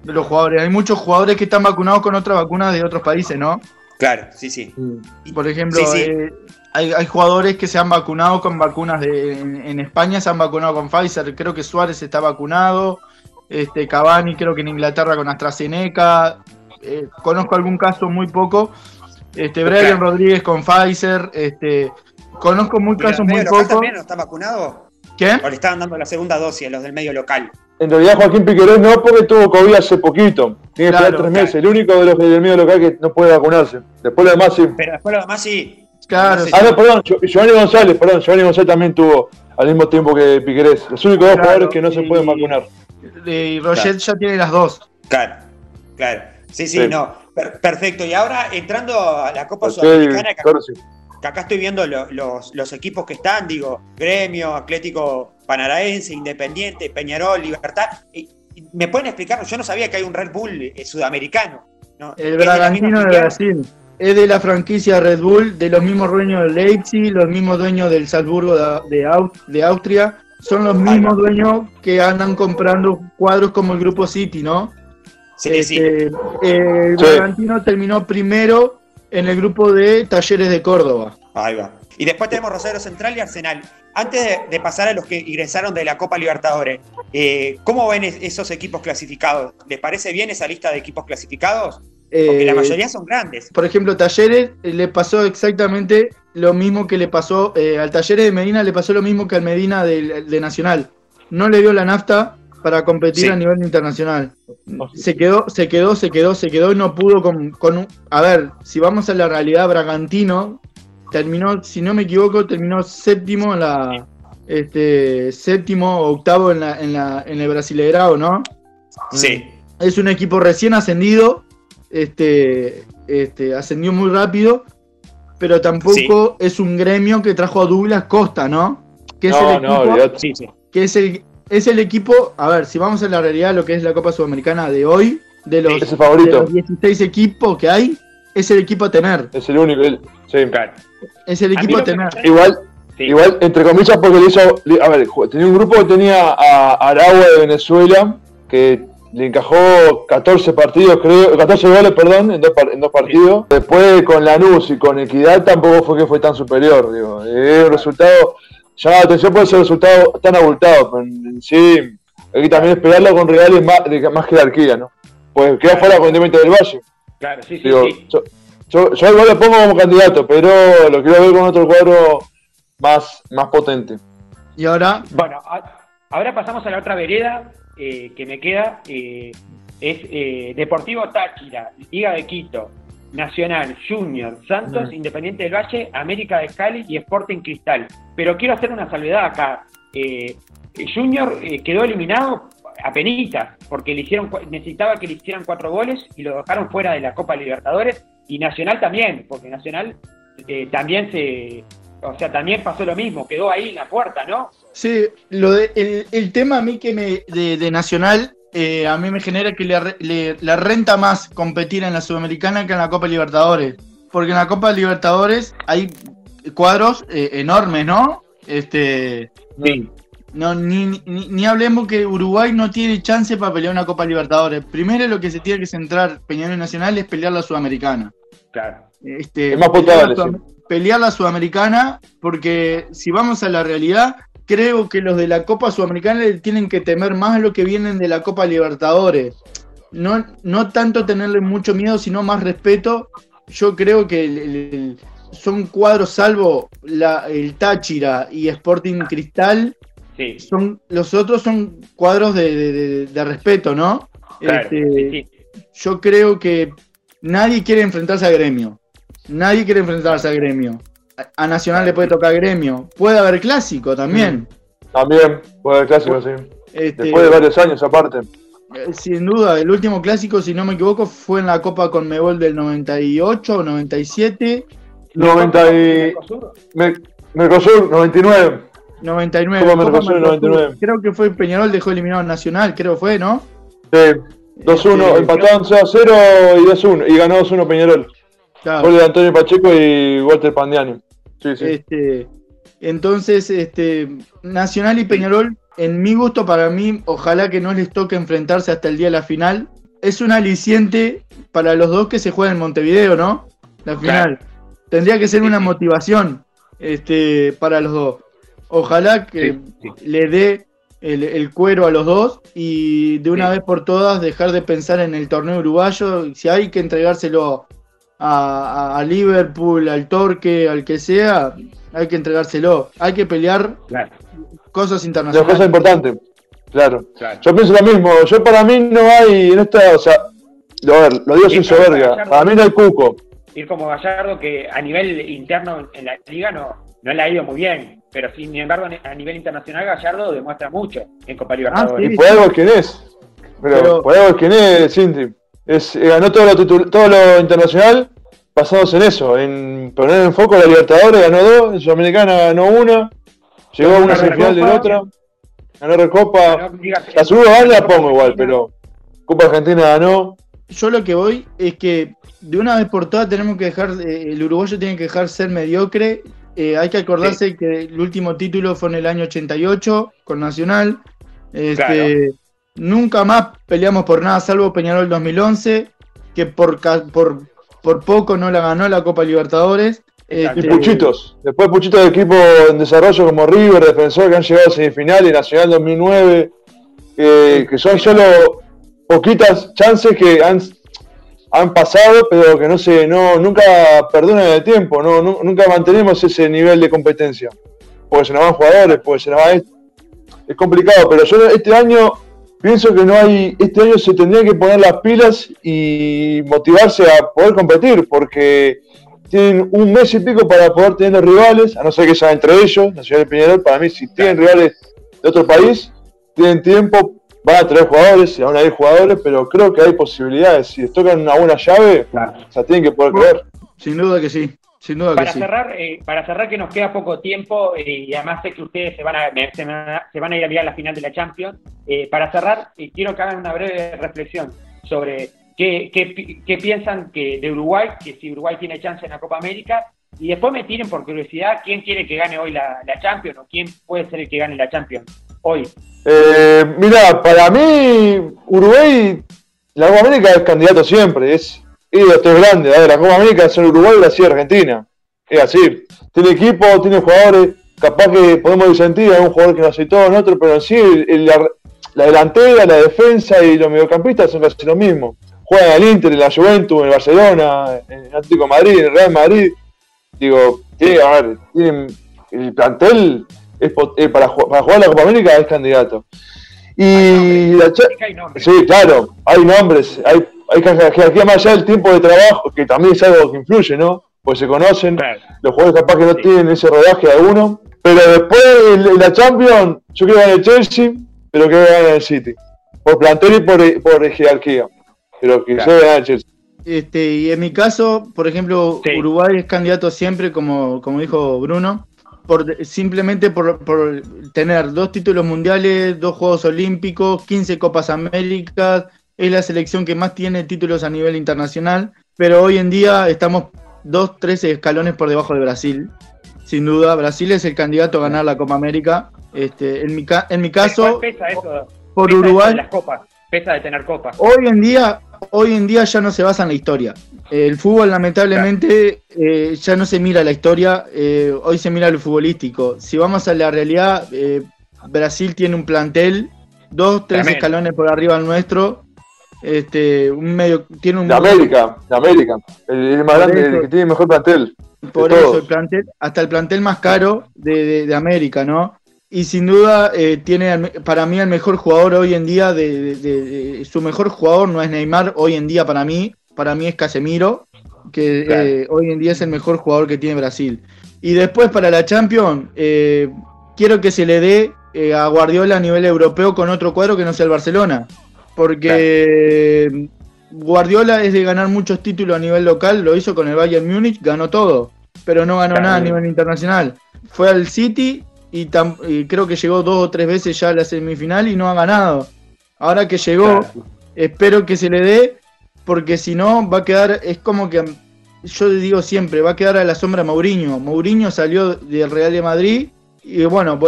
Speaker 6: los jugadores. Hay muchos jugadores que están vacunados con otras vacunas de otros países, ¿no?
Speaker 4: Claro, sí, sí.
Speaker 6: Por ejemplo,
Speaker 4: Sí, sí.
Speaker 6: eh, hay, hay jugadores que se han vacunado con vacunas de. En, en España se han vacunado con Pfizer. Creo que Suárez está vacunado. Este, Cavani, creo que en Inglaterra con AstraZeneca. eh, conozco algún caso muy poco. Este, Brian
Speaker 4: Claro.
Speaker 6: Rodríguez con Pfizer. Este, conozco muy
Speaker 4: ¿Y los
Speaker 6: casos muy pocos.
Speaker 4: también no está vacunado?
Speaker 6: ¿Qué?
Speaker 4: ¿O le estaban dando la segunda dosis a los del medio local?
Speaker 7: En realidad Joaquín Piquerés no porque tuvo COVID hace poquito. Tiene que
Speaker 6: Claro,
Speaker 7: esperar tres
Speaker 4: claro.
Speaker 7: meses. El único de los del medio local que no puede vacunarse. Después lo demás sí.
Speaker 4: Pero después lo demás sí.
Speaker 6: Claro,
Speaker 4: Sí.
Speaker 7: Ah, no, perdón. Giovanni González, perdón. Giovanni González también tuvo al mismo tiempo que Piquerés. Los únicos dos jugadores que no se pueden vacunar.
Speaker 6: Y Roget ya tiene las dos.
Speaker 4: Claro, claro. Sí, sí,
Speaker 7: Sí.
Speaker 4: no. Per- perfecto. Y ahora entrando a la Copa Sudamericana, que,
Speaker 7: claro, sí.
Speaker 4: Que acá estoy viendo lo- los, los equipos que están, digo, Gremio, Atlético Panaraense, Independiente, Peñarol, Libertad. Y- y ¿Me pueden explicar? Yo no sabía que hay un Red Bull eh, sudamericano. ¿no?
Speaker 6: El
Speaker 4: ¿Es de la misma
Speaker 6: Bragantino de? Brasil. Es de la franquicia Red Bull, de los mismos dueños del Leipzig, los mismos dueños del Salzburgo de, de Au- de Austria. Son los mismos dueños que andan comprando cuadros como el Grupo City, ¿no?
Speaker 4: Sí, sí.
Speaker 6: Este, eh, el
Speaker 7: Sí.
Speaker 6: Bragantino terminó primero en el grupo de Talleres de Córdoba.
Speaker 4: Ahí va. Y después tenemos Rosario Central y Arsenal. Antes de, de pasar a los que ingresaron de la Copa Libertadores, eh, ¿cómo ven es- esos equipos clasificados? ¿Les parece bien esa lista de equipos clasificados? Porque la
Speaker 6: Eh,
Speaker 4: mayoría son grandes.
Speaker 6: Por ejemplo, Talleres eh, le pasó exactamente lo mismo que le pasó eh, al Talleres de Medina, le pasó lo mismo que al Medina del- de, Nacional. No le dio la nafta para competir
Speaker 4: Sí.
Speaker 6: a nivel internacional. Se quedó, se quedó, se quedó, se quedó y no pudo con, con un... A ver, si vamos a la realidad, Bragantino terminó, si no me equivoco, terminó séptimo en la... Este, séptimo o octavo en, la, en, la, en el Brasileirao, ¿no?
Speaker 4: Sí.
Speaker 6: es un equipo recién ascendido, este, este, ascendió muy rápido, pero tampoco es un gremio que trajo a Douglas Costa, ¿no? Que es
Speaker 7: No,
Speaker 6: el
Speaker 7: no, olvidate.
Speaker 4: Sí, sí.
Speaker 6: que es el, es el equipo, a ver, si vamos a la realidad, lo que es la Copa Sudamericana de hoy, de los,
Speaker 7: Es el
Speaker 6: de
Speaker 7: favorito.
Speaker 6: los 16 equipos que hay, es el equipo a tener,
Speaker 7: Es el único. el- sí.
Speaker 6: es el equipo a tener.
Speaker 7: Igual,
Speaker 4: Sí.
Speaker 7: igual, entre comillas, porque le hizo. A ver, tenía un grupo que tenía a Aragua de Venezuela, que le encajó 14 partidos, creo, 14 goles, perdón, en dos, par- en dos partidos. Después con Lanús y con Equidad tampoco fue que fue tan superior, digo. Es un resultado. Llama la atención por ese resultado tan abultado, pero en, sí, hay que también esperarlo con rivales más, de más jerarquía, ¿no? Pues queda fuera con Independiente del Valle.
Speaker 2: Claro, sí, sí,
Speaker 7: Digo,
Speaker 2: sí.
Speaker 7: yo, yo, yo igual lo pongo como candidato, pero lo quiero ver con otro cuadro más, más potente.
Speaker 6: Y ahora,
Speaker 2: Bueno, a- ahora pasamos a la otra vereda eh, que me queda. eh, es eh, Deportivo Táchira, Liga de Quito, Nacional, Junior, Santos,
Speaker 6: Mm.
Speaker 2: Independiente del Valle, América de Cali y Sporting Cristal. Pero quiero hacer una salvedad acá. Eh, Junior eh, quedó eliminado a penitas, porque le hicieron, necesitaba que le hicieran cuatro goles y lo dejaron fuera de la Copa Libertadores. Y Nacional también, porque Nacional eh, también se. O sea, también pasó lo mismo, quedó ahí en la puerta, ¿no?
Speaker 6: Sí, lo de, el, el tema a mí que me de, de Nacional eh, a mí me genera que le, arre- le- le renta más competir en la Sudamericana que en la Copa Libertadores. Porque en la Copa Libertadores hay cuadros eh, enormes, ¿no? Este, no, ni, ni, ni hablemos que Uruguay no tiene chance para pelear una Copa Libertadores. Primero lo que se tiene que centrar Peñarol Nacional es pelear la Sudamericana.
Speaker 2: Claro.
Speaker 6: Este,
Speaker 7: Es más
Speaker 6: pelear, la, pelear la Sudamericana, porque si vamos a la realidad, creo que los de la Copa Sudamericana le tienen que temer más lo que vienen de la Copa Libertadores. No, no tanto tenerle mucho miedo, sino más respeto. Yo creo que el- el- el- son cuadros, salvo la, el Táchira y Sporting Cristal,
Speaker 2: Sí,
Speaker 6: son, los otros son cuadros de, de- de- de respeto, ¿no?
Speaker 2: claro.
Speaker 6: Este,
Speaker 2: sí, sí.
Speaker 6: Yo creo que nadie quiere enfrentarse a gremio. Nadie quiere enfrentarse a gremio. A- Nacional le puede tocar gremio. Puede haber clásico también.
Speaker 7: También, fue el clásico, sí.
Speaker 6: Este,
Speaker 7: Después de varios años aparte.
Speaker 6: eh, Sin duda, el último clásico, si no me equivoco, fue en la Copa Conmebol del 98 o 97.
Speaker 7: 90 y...
Speaker 2: Mercosur,
Speaker 7: Me- Mercosur, 99.
Speaker 6: 99.
Speaker 7: Copa Mercosur
Speaker 6: Mercosur.
Speaker 7: 99.
Speaker 6: Creo que fue Peñarol, dejó eliminado a Nacional, creo fue, ¿no?
Speaker 7: Sí, 2-1,
Speaker 6: Este,
Speaker 7: empataron 0 a 0 y 2-1. Y ganó 2-1 Peñarol.
Speaker 6: Claro.
Speaker 7: Gol de Antonio Pacheco y Walter Pandiani. Sí, sí.
Speaker 6: Este, entonces, este, Nacional y Peñarol, en mi gusto, para mí, ojalá que no les toque enfrentarse hasta el día de la final. Es un aliciente para los dos que se juegan en Montevideo, ¿no? La final. Tendría que ser una motivación este, para los dos. Ojalá que
Speaker 2: Sí, sí.
Speaker 6: le dé el, el cuero a los dos y de una
Speaker 2: Sí.
Speaker 6: vez por todas dejar de pensar en el torneo uruguayo. Si hay que entregárselo a, Liverpool, al Torque, al que sea, hay que entregárselo. Hay que pelear
Speaker 2: Claro,
Speaker 6: cosas internacionales.
Speaker 7: cosa importante. Claro.
Speaker 2: claro.
Speaker 7: Yo pienso lo mismo. Yo para mí no hay en esta. O sea, a ver, lo digo sin soberbia.
Speaker 2: Gallardo.
Speaker 7: Para mí no hay cuco.
Speaker 2: Ir como Gallardo, que a nivel interno en la liga no, no le ha ido muy bien, pero sin embargo a nivel internacional Gallardo demuestra mucho en Copa Libertadores.
Speaker 6: sí.
Speaker 7: Y por algo es quien es. Pero,
Speaker 6: Pero-
Speaker 7: por algo es quien es, Cinti. Es, eh, ganó todo lo, titul- todo lo internacional basados en eso, en poner en foco la Libertadores, ganó dos, en Sudamericana ganó una, llegó a una semifinal de otra, ganó Recopa,
Speaker 2: Ganó
Speaker 7: la segunda la pongo igual, pero Copa Argentina ganó,
Speaker 6: Yo lo que voy es que de una vez por todas tenemos que dejar, eh, el uruguayo tiene que dejar ser mediocre. Eh, hay que acordarse que el último título fue en el año 88 con Nacional. Este,
Speaker 2: Claro.
Speaker 6: Nunca más peleamos por nada, salvo Peñarol 2011, que por, por, por poco no la ganó la Copa Libertadores.
Speaker 7: Y
Speaker 6: Este,
Speaker 7: Puchitos, después Puchitos de equipo en desarrollo como River, Defensor, que han llegado a semifinales, Nacional 2009, eh, que son solo poquitas chances que han, han pasado, pero que no se, no, nunca perdonan el tiempo, no, nu- nunca mantenemos ese nivel de competencia. Porque se nos van jugadores, porque se nos va esto. Es complicado, pero yo este año pienso que no hay, este año se tendría que poner las pilas y motivarse a poder competir, porque tienen un mes y pico para poder tener rivales, a no ser que sea entre ellos, Nacional y Peñarol, para mí si tienen rivales de otro país, tienen tiempo, van a traer jugadores, van a ir jugadores, pero creo que hay posibilidades, si les tocan una buena llave,
Speaker 2: Claro.
Speaker 7: o sea, tienen que poder creer.
Speaker 6: sin duda que sí, sin duda que
Speaker 2: Para
Speaker 6: sí.
Speaker 2: cerrar, eh, para cerrar que nos queda poco tiempo eh, y además sé que ustedes se van a, se a, se van a ir a mirar la final de la Champions. eh, para cerrar, eh, quiero que hagan una breve reflexión sobre qué, qué pi- qué piensan que de Uruguay, que si Uruguay tiene chance en la Copa América, y después me tiren por curiosidad quién quiere que gane hoy la, la Champions o quién puede ser el que gane la Champions hoy.
Speaker 7: Eh, mira, para mí, Uruguay, la Copa América es candidato siempre, es, es, esto es grande, a ver, la Copa América es en Uruguay, Brasil, Argentina, es así, tiene equipo, tiene jugadores, capaz que podemos disentir, hay un jugador que no aceitó en otro, pero en sí, el- el- la, la delantera, la defensa y los mediocampistas son casi lo mismo. Juegan el Inter, en la Juventus, en el Barcelona, en el Atlético de Madrid, en el Real Madrid. Digo, tiene, a ver, tienen, el plantel es, eh, para, para jugar la Copa América es candidato. Y la. Sí, claro, hay nombres, hay, hay jerarquía más allá del tiempo de trabajo, que también es algo que influye, ¿no? Pues se conocen,
Speaker 2: Claro.
Speaker 7: los jugadores capaz que no
Speaker 2: Sí.
Speaker 7: tienen ese rodaje de alguno, pero después en la Champions, yo creo que gane el Chelsea, pero creo que gane el City, por plantel y por, por jerarquía, pero que
Speaker 2: Claro.
Speaker 7: gane el Chelsea.
Speaker 6: Este, y en mi caso, por ejemplo,
Speaker 2: Sí.
Speaker 6: Uruguay es candidato siempre, como, como dijo Bruno, por, simplemente por, por tener dos títulos mundiales, dos Juegos Olímpicos, 15 Copas Américas, es la selección que más tiene títulos a nivel internacional, pero hoy en día estamos dos, tres escalones por debajo de Brasil. Sin duda, Brasil es el candidato a ganar la Copa América. Este, en, mi, ca- en mi caso,
Speaker 2: ¿Cuál pesa eso?
Speaker 6: por
Speaker 2: Pesa eso de
Speaker 6: Uruguay,
Speaker 2: las copas, pesa de tener copas.
Speaker 6: Hoy en día, hoy en día ya no se basa en la historia. El fútbol, lamentablemente, eh, ya no se mira la historia, eh, hoy se mira lo futbolístico. Si vamos a la realidad, eh, Brasil tiene un plantel, dos, tres
Speaker 2: Tremendo.
Speaker 6: escalones por arriba del nuestro. Este, un medio, tiene un
Speaker 7: De América, de América. El, el más grande,
Speaker 6: eso.
Speaker 7: el que tiene mejor plantel.
Speaker 6: Por eso, el plantel, hasta el plantel más caro de, de- de América, ¿no? Y sin duda eh, tiene para mí el mejor jugador hoy en día, de, su mejor jugador no es Neymar hoy en día para mí, para mí es Casemiro, que
Speaker 2: Claro.
Speaker 6: eh, hoy en día es el mejor jugador que tiene Brasil. Y después para la Champions, eh, quiero que se le dé eh, a Guardiola a nivel europeo con otro cuadro que no sea el Barcelona, porque Guardiola es de ganar muchos títulos a nivel local, lo hizo con el Bayern Múnich, ganó todo, pero no ganó
Speaker 2: Claro.
Speaker 6: nada a nivel internacional. Fue al City y, creo que llegó dos o tres veces ya a la semifinal y no ha ganado. Ahora que llegó,
Speaker 2: Claro.
Speaker 6: espero que se le dé, porque si no va a quedar, es como que yo digo siempre, va a quedar a la sombra Mourinho. Mourinho salió del Real de Madrid y bueno,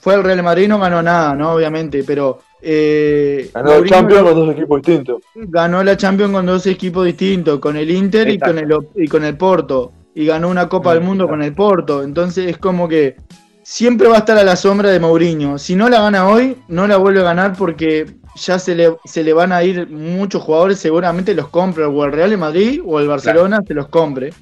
Speaker 6: fue al Real de Madrid y no ganó nada, ¿no? Obviamente, pero... eh,
Speaker 7: Ganó
Speaker 6: Mourinho-
Speaker 7: Champions con dos equipos distintos.
Speaker 6: ganó la Champions con dos equipos distintos, con el Inter y con el, y con el Porto. Y ganó una Copa del Mundo con el Porto. Entonces es como que siempre va a estar a la sombra de Mourinho. Si no la gana hoy, no la vuelve a ganar porque ya se le, se le van a ir muchos jugadores. Seguramente los compre o el Real de Madrid o el Barcelona se los compre.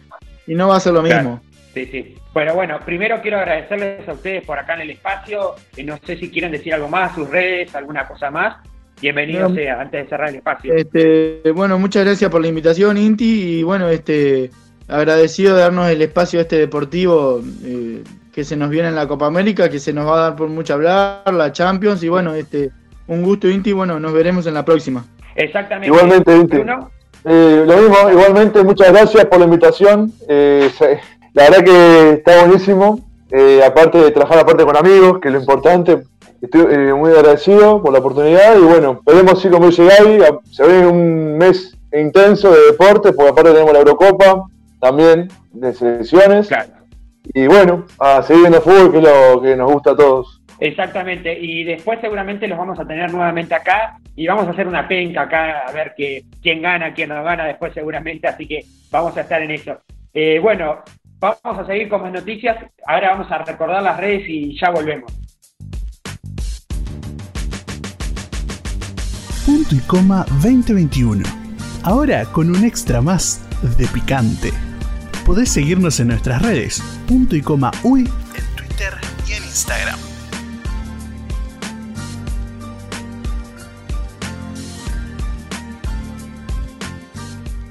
Speaker 6: Y no va a ser lo
Speaker 2: Claro. Sí, sí. Bueno, bueno, primero quiero agradecerles a ustedes por acá en el espacio. Eh, No sé si quieren decir algo más, sus redes, alguna cosa más. Bienvenido
Speaker 6: No.
Speaker 2: sea, antes de cerrar el espacio.
Speaker 6: Este, bueno, muchas gracias por la invitación, Inti, y bueno, este, agradecido de darnos el espacio este deportivo eh, que se nos viene en la Copa América, que se nos va a dar por mucho hablar, la Champions, y bueno, este, un gusto, Inti, bueno, nos veremos en la próxima.
Speaker 2: Exactamente.
Speaker 7: Igualmente, Inti. Eh, lo mismo, igualmente, muchas gracias por la invitación. Eh, se- la verdad que está buenísimo. Eh, aparte de trabajar aparte con amigos, que es lo importante. Estoy eh, muy agradecido por la oportunidad y bueno, veremos si como dice Gaby, se ve un mes intenso de deporte, porque aparte tenemos la Eurocopa, también de selecciones.
Speaker 2: claro.
Speaker 7: Y bueno, a seguir viendo fútbol, que es lo que nos gusta a todos.
Speaker 2: Exactamente, y después seguramente los vamos a tener nuevamente acá y vamos a hacer una penca acá a ver que, quién gana, quién no gana después seguramente, así que vamos a estar en eso. Eh, bueno, vamos a seguir con más noticias, ahora vamos a recordar las redes y ya volvemos.
Speaker 5: Punto y coma 2021. Ahora con un extra más de picante. Podés seguirnos en nuestras redes. Punto y coma uy en Twitter y en Instagram.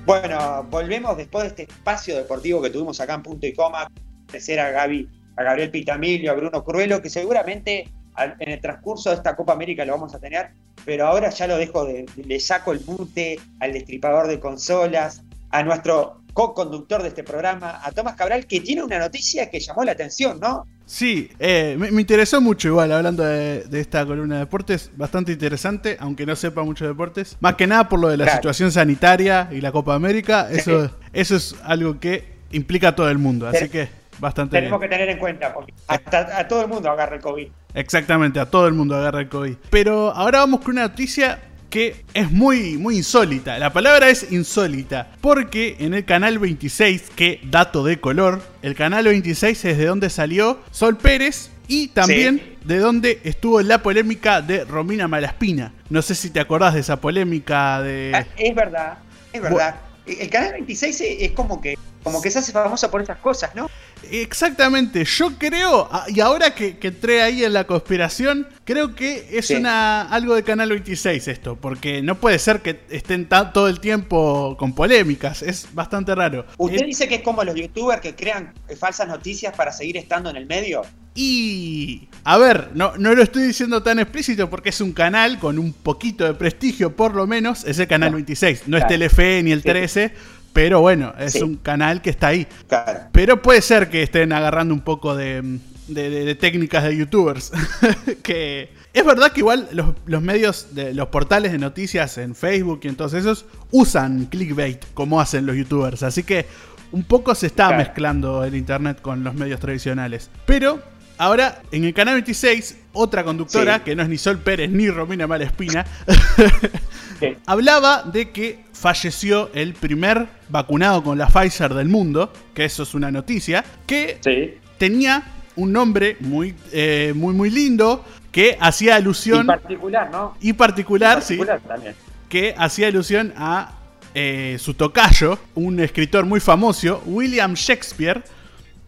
Speaker 4: Bueno, volvemos después de este espacio deportivo que tuvimos acá en Punto y Coma. Agradecer a Gaby, a Gabriel Pitamilio, a Bruno Cruelo, que seguramente en el transcurso de esta Copa América lo vamos a tener, pero ahora ya lo dejo, de, le saco el mute al destripador de consolas, a nuestro co-conductor de este programa, a Tomás Cabral, que tiene una noticia que llamó la atención, ¿no?
Speaker 5: Sí, eh, me, me interesó mucho igual hablando de, de esta columna de deportes, bastante interesante, aunque no sepa mucho de deportes. Más que nada por lo de la
Speaker 2: Claro.
Speaker 5: situación sanitaria y la Copa América, eso, eso es algo que implica a todo el mundo, así que bastante
Speaker 2: Tenemos
Speaker 5: bien.
Speaker 2: que tener en cuenta, porque hasta a todo el mundo agarra el COVID.
Speaker 5: Exactamente, a todo el mundo agarra el COVID. Pero ahora vamos con una noticia que es muy, muy insólita. La palabra es insólita, porque en el canal 26, que dato de color, el canal 26 es de donde salió Sol Pérez y también de donde estuvo la polémica de Romina Malaspina. No sé si te acordás de esa polémica de...
Speaker 4: Ah, es verdad, es verdad. El canal 26 es es como que, como que se hace famosa por esas cosas, ¿no?
Speaker 5: Exactamente, yo creo, ah, y ahora que, que entré ahí en la conspiración, creo que es
Speaker 4: Sí.
Speaker 5: una algo de Canal 26 esto, porque no puede ser que estén todo el tiempo con polémicas, es bastante raro.
Speaker 4: ¿Usted
Speaker 5: Eh,
Speaker 4: dice que es como los youtubers que crean eh, falsas noticias para seguir estando en el medio?
Speaker 5: Y... A ver, no, no lo estoy diciendo tan explícito porque es un canal con un poquito de prestigio, por lo menos, es el Canal 26, no es. Telefe ni el
Speaker 4: Sí.
Speaker 5: 13, pero bueno, es
Speaker 4: Sí.
Speaker 5: un canal que está ahí.
Speaker 4: Claro.
Speaker 5: Pero puede ser que estén agarrando un poco de, de- de- de técnicas de youtubers. que es verdad que igual los, los medios, de, los portales de noticias en Facebook y en todos esos usan clickbait como hacen los youtubers. Así que un poco se está
Speaker 2: Claro.
Speaker 5: mezclando el internet con los medios tradicionales. Pero Ahora, en el canal 26, otra conductora,
Speaker 4: Sí.
Speaker 5: que no es ni Sol Pérez ni Romina Malespina,
Speaker 2: Sí.
Speaker 5: hablaba de que falleció el primer vacunado con la Pfizer del mundo, que eso es una noticia, que
Speaker 2: Sí.
Speaker 5: tenía un nombre muy, eh, muy, muy lindo, que hacía
Speaker 2: Y
Speaker 5: alusión,
Speaker 2: particular, ¿no?
Speaker 5: y particular, sí,
Speaker 2: particular también.
Speaker 5: que hacía alusión a eh, su tocayo, un escritor muy famoso, William Shakespeare,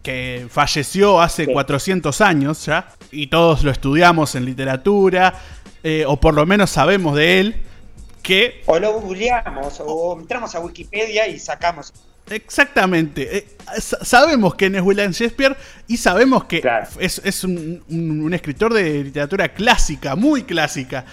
Speaker 5: que falleció hace
Speaker 2: Sí.
Speaker 5: 400 años ya, y todos lo estudiamos en literatura, eh, o por lo menos sabemos de él, que
Speaker 4: O lo googleamos, o entramos a Wikipedia y sacamos.
Speaker 5: exactamente, eh, sa- sabemos quién es William Shakespeare y sabemos que
Speaker 2: Claro.
Speaker 5: es, es un, un- un escritor de literatura clásica, muy clásica,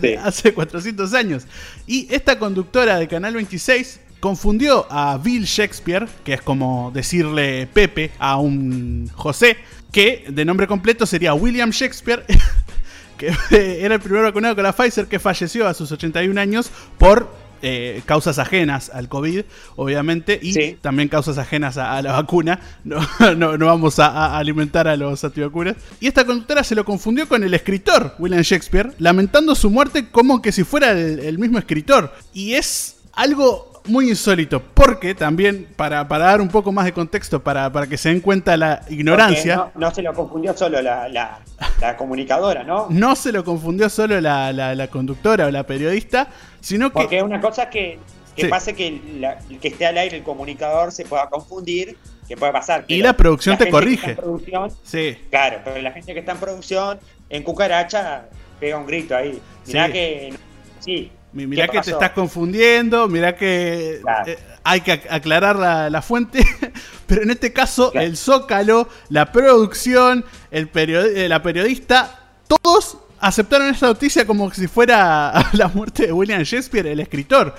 Speaker 2: Sí.
Speaker 5: hace 400 años. Y esta conductora de Canal 26 confundió a Bill Shakespeare, que es como decirle Pepe a un José, que de nombre completo sería William Shakespeare, que era el primer vacunado con la Pfizer que falleció a sus 81 años por eh, causas ajenas al COVID, obviamente, y
Speaker 4: Sí.
Speaker 5: también causas ajenas a, a la vacuna. No, no, no vamos a, a alimentar a los antivacunas. Y esta conductora se lo confundió con el escritor William Shakespeare, lamentando su muerte como que si fuera el, el mismo escritor. Y es algo muy insólito, porque también, para, para dar un poco más de contexto, para, para que se den cuenta la ignorancia.
Speaker 4: No, no se lo confundió solo la, la- la comunicadora, ¿no?
Speaker 5: No se lo confundió solo la, la- conductora o la periodista, sino que...
Speaker 4: Porque una cosa que, que
Speaker 5: Sí.
Speaker 4: pase que el que esté al aire el comunicador se pueda confundir, que puede pasar.
Speaker 5: Y la producción te corrige.
Speaker 4: producción,
Speaker 5: Sí,
Speaker 4: claro, pero la gente que está en producción, en cucaracha, pega un grito ahí. Mirá
Speaker 5: Sí.
Speaker 4: que. Sí.
Speaker 5: Mi- mirá
Speaker 4: ¿Qué
Speaker 5: que te estás confundiendo, mirá que
Speaker 4: Claro.
Speaker 5: eh, hay que ac- aclarar la, la fuente, pero en este caso
Speaker 4: Claro.
Speaker 5: el Zócalo, la producción, el perio- eh, la periodista, todos aceptaron esta noticia como si fuera la muerte de William Shakespeare, el escritor.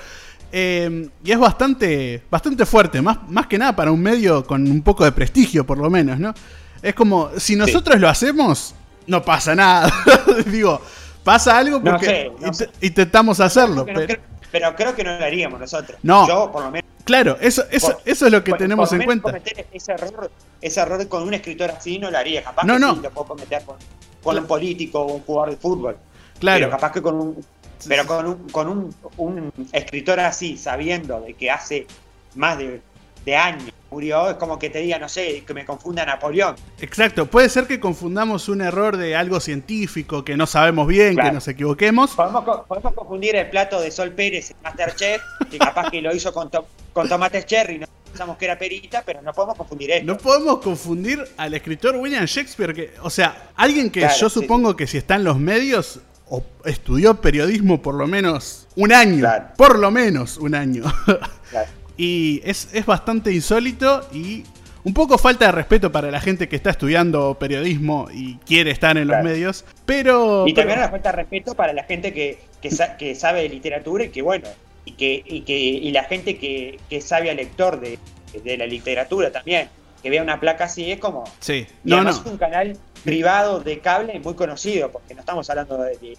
Speaker 5: Eh, y es bastante, bastante fuerte, más, más que nada para un medio con un poco de prestigio, por lo menos, ¿no? Es como, si nosotros lo hacemos, no pasa nada. Digo, pasa algo
Speaker 4: No
Speaker 5: porque
Speaker 4: sé, no
Speaker 5: intentamos hacerlo. Pero-
Speaker 4: creo- pero creo que no lo haríamos nosotros.
Speaker 5: No.
Speaker 4: Yo, por lo menos.
Speaker 5: claro, eso, eso,
Speaker 4: por-
Speaker 5: eso es lo que
Speaker 4: por-
Speaker 5: tenemos
Speaker 4: por
Speaker 5: en
Speaker 4: menos
Speaker 5: cuenta.
Speaker 4: cometer ese error, ese error con un escritor así no lo haría. Capaz
Speaker 5: No,
Speaker 4: que
Speaker 5: no.
Speaker 4: sí lo puedo cometer con, con un político o un jugador de fútbol.
Speaker 5: Claro.
Speaker 4: Pero capaz que con un. Pero con un, con un, un escritor así, sabiendo de que hace más de, de años murió, es como que te diga, no sé, que me confunda Napoleón.
Speaker 5: Exacto, puede ser que confundamos un error de algo científico, que no sabemos bien, que nos equivoquemos.
Speaker 4: Podemos, co- podemos confundir el plato de Sol Pérez en Masterchef, que capaz que lo hizo con, to- con tomates cherry, no pensamos que era perita, pero no podemos confundir esto.
Speaker 5: No podemos confundir al escritor William Shakespeare, que, o sea, alguien que
Speaker 4: Claro,
Speaker 5: yo
Speaker 4: sí.
Speaker 5: supongo que si está en los medios o estudió periodismo por lo menos un año,
Speaker 4: Claro.
Speaker 5: por lo menos un año.
Speaker 4: Claro.
Speaker 5: Y es, es bastante insólito y un poco falta de respeto para la gente que está estudiando periodismo y quiere estar en los medios, pero...
Speaker 4: Y
Speaker 5: pero-
Speaker 4: también una falta de respeto para la gente que, que, sa- que sabe de literatura y que, bueno, y que, y que y la gente que, que es sabia lector de, de la literatura también, que vea una placa así, es como.
Speaker 5: Sí,
Speaker 4: Y
Speaker 5: no, no.
Speaker 4: es un canal privado de cable muy conocido, porque no estamos hablando de- de-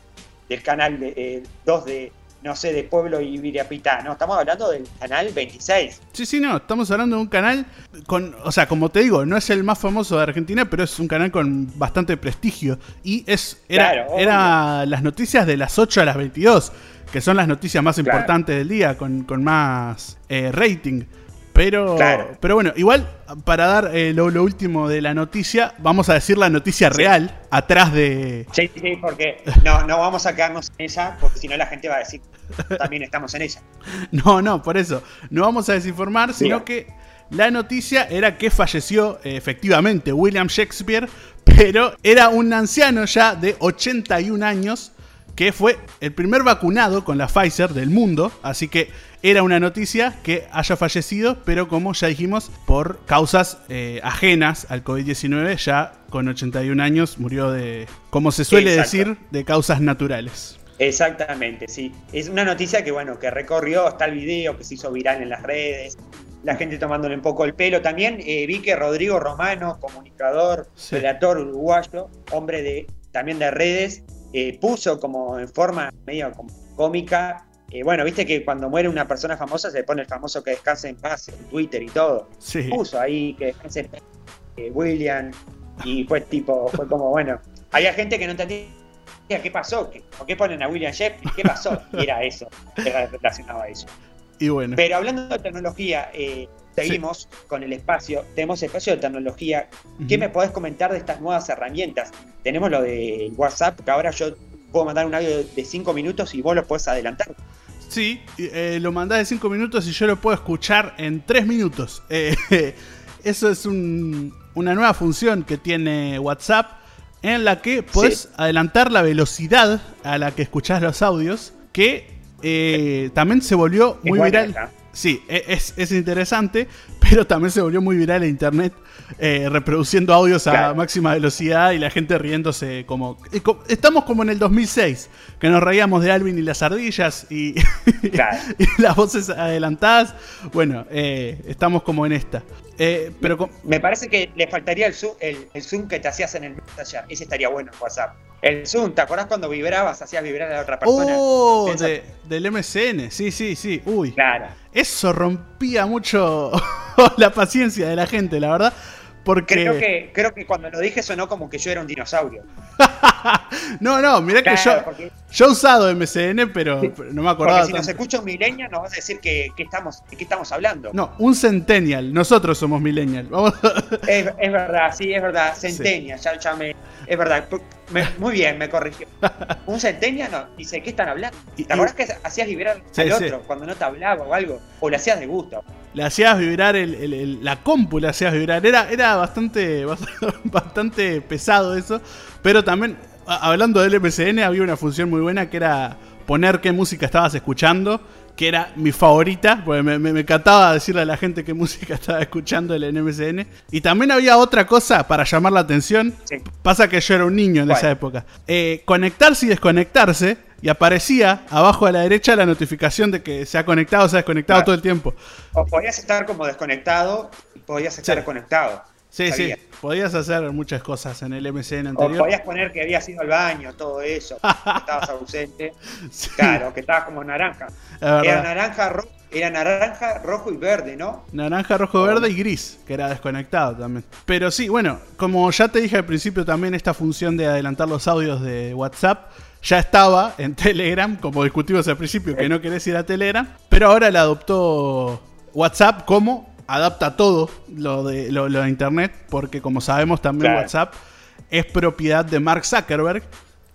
Speaker 4: del canal de, eh, 2 de, no sé, de Pueblo y Viriapitá, no, estamos hablando del canal 26.
Speaker 5: Sí, sí, no, estamos hablando de un canal con, o sea, como te digo, no es el más famoso de Argentina, pero es un canal con bastante prestigio y es era,
Speaker 4: Claro,
Speaker 5: era las noticias de las 8 a las 22, que son las noticias más
Speaker 4: Claro.
Speaker 5: importantes del día con, con más eh, rating. Pero,
Speaker 4: Claro.
Speaker 5: pero bueno, igual para dar eh, lo, lo último de la noticia, vamos a decir la noticia real atrás de...
Speaker 4: Sí, sí, porque no, no vamos a quedarnos en ella, porque si no la gente va a decir, también estamos en ella.
Speaker 5: No, no, por eso. No vamos a desinformar, sino que la noticia era que falleció eh, efectivamente William Shakespeare, pero era un anciano ya de 81 años que fue el primer vacunado con la Pfizer del mundo, así que era una noticia que haya fallecido, pero como ya dijimos, por causas eh, ajenas al COVID-19, ya con 81 años murió de, como se suele
Speaker 4: Exacto.
Speaker 5: decir, de causas naturales.
Speaker 4: Exactamente, sí. Es una noticia que, bueno, que recorrió, está el video que se hizo viral en las redes, la gente tomándole un poco el pelo. También eh, vi que Rodrigo Romano, comunicador,
Speaker 5: Sí.
Speaker 4: relator uruguayo, hombre de también de redes, eh, puso como en forma medio como cómica. eh, bueno, viste que cuando muere una persona famosa se pone el famoso que descanse en paz en Twitter y todo.
Speaker 5: Sí.
Speaker 4: Puso ahí que descanse en paz eh, William, Y fue tipo, fue como, bueno, había gente que no entendía qué pasó, ¿por qué ponen a William Shakespeare? ¿Qué pasó? Y era eso, era relacionado a eso.
Speaker 5: Y bueno.
Speaker 4: Pero hablando de tecnología, eh, seguimos con el espacio, tenemos espacio de tecnología. ¿Qué me podés comentar de estas nuevas herramientas? Tenemos lo de WhatsApp, que ahora yo puedo mandar un audio de 5 minutos y vos lo podés adelantar.
Speaker 5: Sí, eh, lo mandás de 5 minutos y yo lo puedo escuchar en 3 minutos. Eh, eso es una nueva función que tiene WhatsApp en la que podés adelantar la velocidad a la que escuchás los audios, que eh, también se volvió muy viral. Sí, e, es, interesante, pero también se volvió muy viral en internet, eh, reproduciendo audios a máxima velocidad y la gente riéndose como... Estamos como en el 2006, que nos reíamos de Alvin y las ardillas y, las voces adelantadas. Bueno, eh, estamos como en esta. Eh, pero
Speaker 4: Me parece que le faltaría el zoom, el, zoom que te hacías en el Messenger. Ese estaría bueno en WhatsApp. El zoom, ¿te acordás cuando vibrabas, hacías vibrar a la otra persona?
Speaker 5: Oh, del MCN, sí, sí, sí. Uy.
Speaker 4: Claro.
Speaker 5: Eso rompía mucho la paciencia de la gente, la verdad. Porque...
Speaker 4: Creo que, creo que cuando lo dije sonó como que yo era un dinosaurio.
Speaker 5: no, no, mirá que yo, yo he usado MCN, pero, no me acordaba.
Speaker 4: Porque si nos escucha un millennial, nos vas a decir que, estamos, de qué estamos hablando.
Speaker 5: No, un centennial. Nosotros somos millennial.
Speaker 4: es, verdad, sí, es verdad. Centennial, ya, me. Es verdad. Muy bien, me corrigió. Un centennial no. Dice, ¿qué están hablando? ¿Te acordás que hacías vibrar al otro cuando no te hablaba o algo? O le hacías de gusto.
Speaker 5: Le hacías vibrar la compu, le hacías vibrar. Era, era bastante, bastante pesado eso. Pero también, hablando del MCN, había una función muy buena que era poner qué música estabas escuchando, que era mi favorita, porque me, me, encantaba decirle a la gente qué música estaba escuchando el MCN. Y también había otra cosa para llamar la atención. Pasa que yo era un niño en esa época. Eh, conectarse y desconectarse. Y aparecía abajo a la derecha la notificación de que se ha conectado o se ha desconectado todo el tiempo.
Speaker 4: O podías estar como desconectado y podías estar conectado.
Speaker 5: Sí, sí. Podías hacer muchas cosas en el MCN anterior.
Speaker 4: O podías poner que habías ido al baño, todo eso, que estabas ausente. Claro, que estabas como naranja. Era naranja, era naranja, rojo y verde, ¿no?
Speaker 5: Naranja, rojo, verde y gris, que era desconectado también. Pero sí, bueno, como ya te dije al principio también esta función de adelantar los audios de WhatsApp ya estaba en Telegram, como discutimos al principio, que no querés ir a Telegram, pero ahora la adoptó WhatsApp como adapta todo lo de, lo, de Internet, porque como sabemos también WhatsApp es propiedad de Mark Zuckerberg,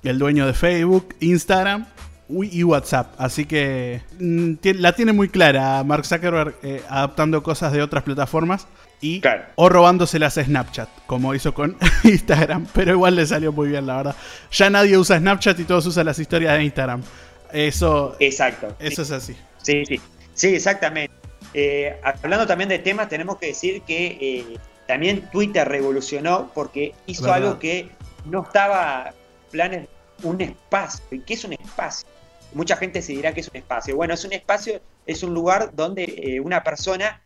Speaker 5: el dueño de Facebook, Instagram y WhatsApp. Así que mm, la tiene muy clara Mark Zuckerberg eh, adaptando cosas de otras plataformas y o robándoselas a Snapchat, como hizo con Instagram. Pero igual le salió muy bien, la verdad. Ya nadie usa Snapchat y todos usan las historias de Instagram. Eso,
Speaker 4: Exacto.
Speaker 5: Eso es así.
Speaker 4: Sí, sí. Sí, exactamente. Eh, hablando también de temas, tenemos que decir que eh, también Twitter revolucionó porque hizo algo que no estaba planes un espacio. ¿Y qué es un espacio? Mucha gente se dirá que es un espacio. Bueno, es un espacio, es un lugar donde eh, una persona,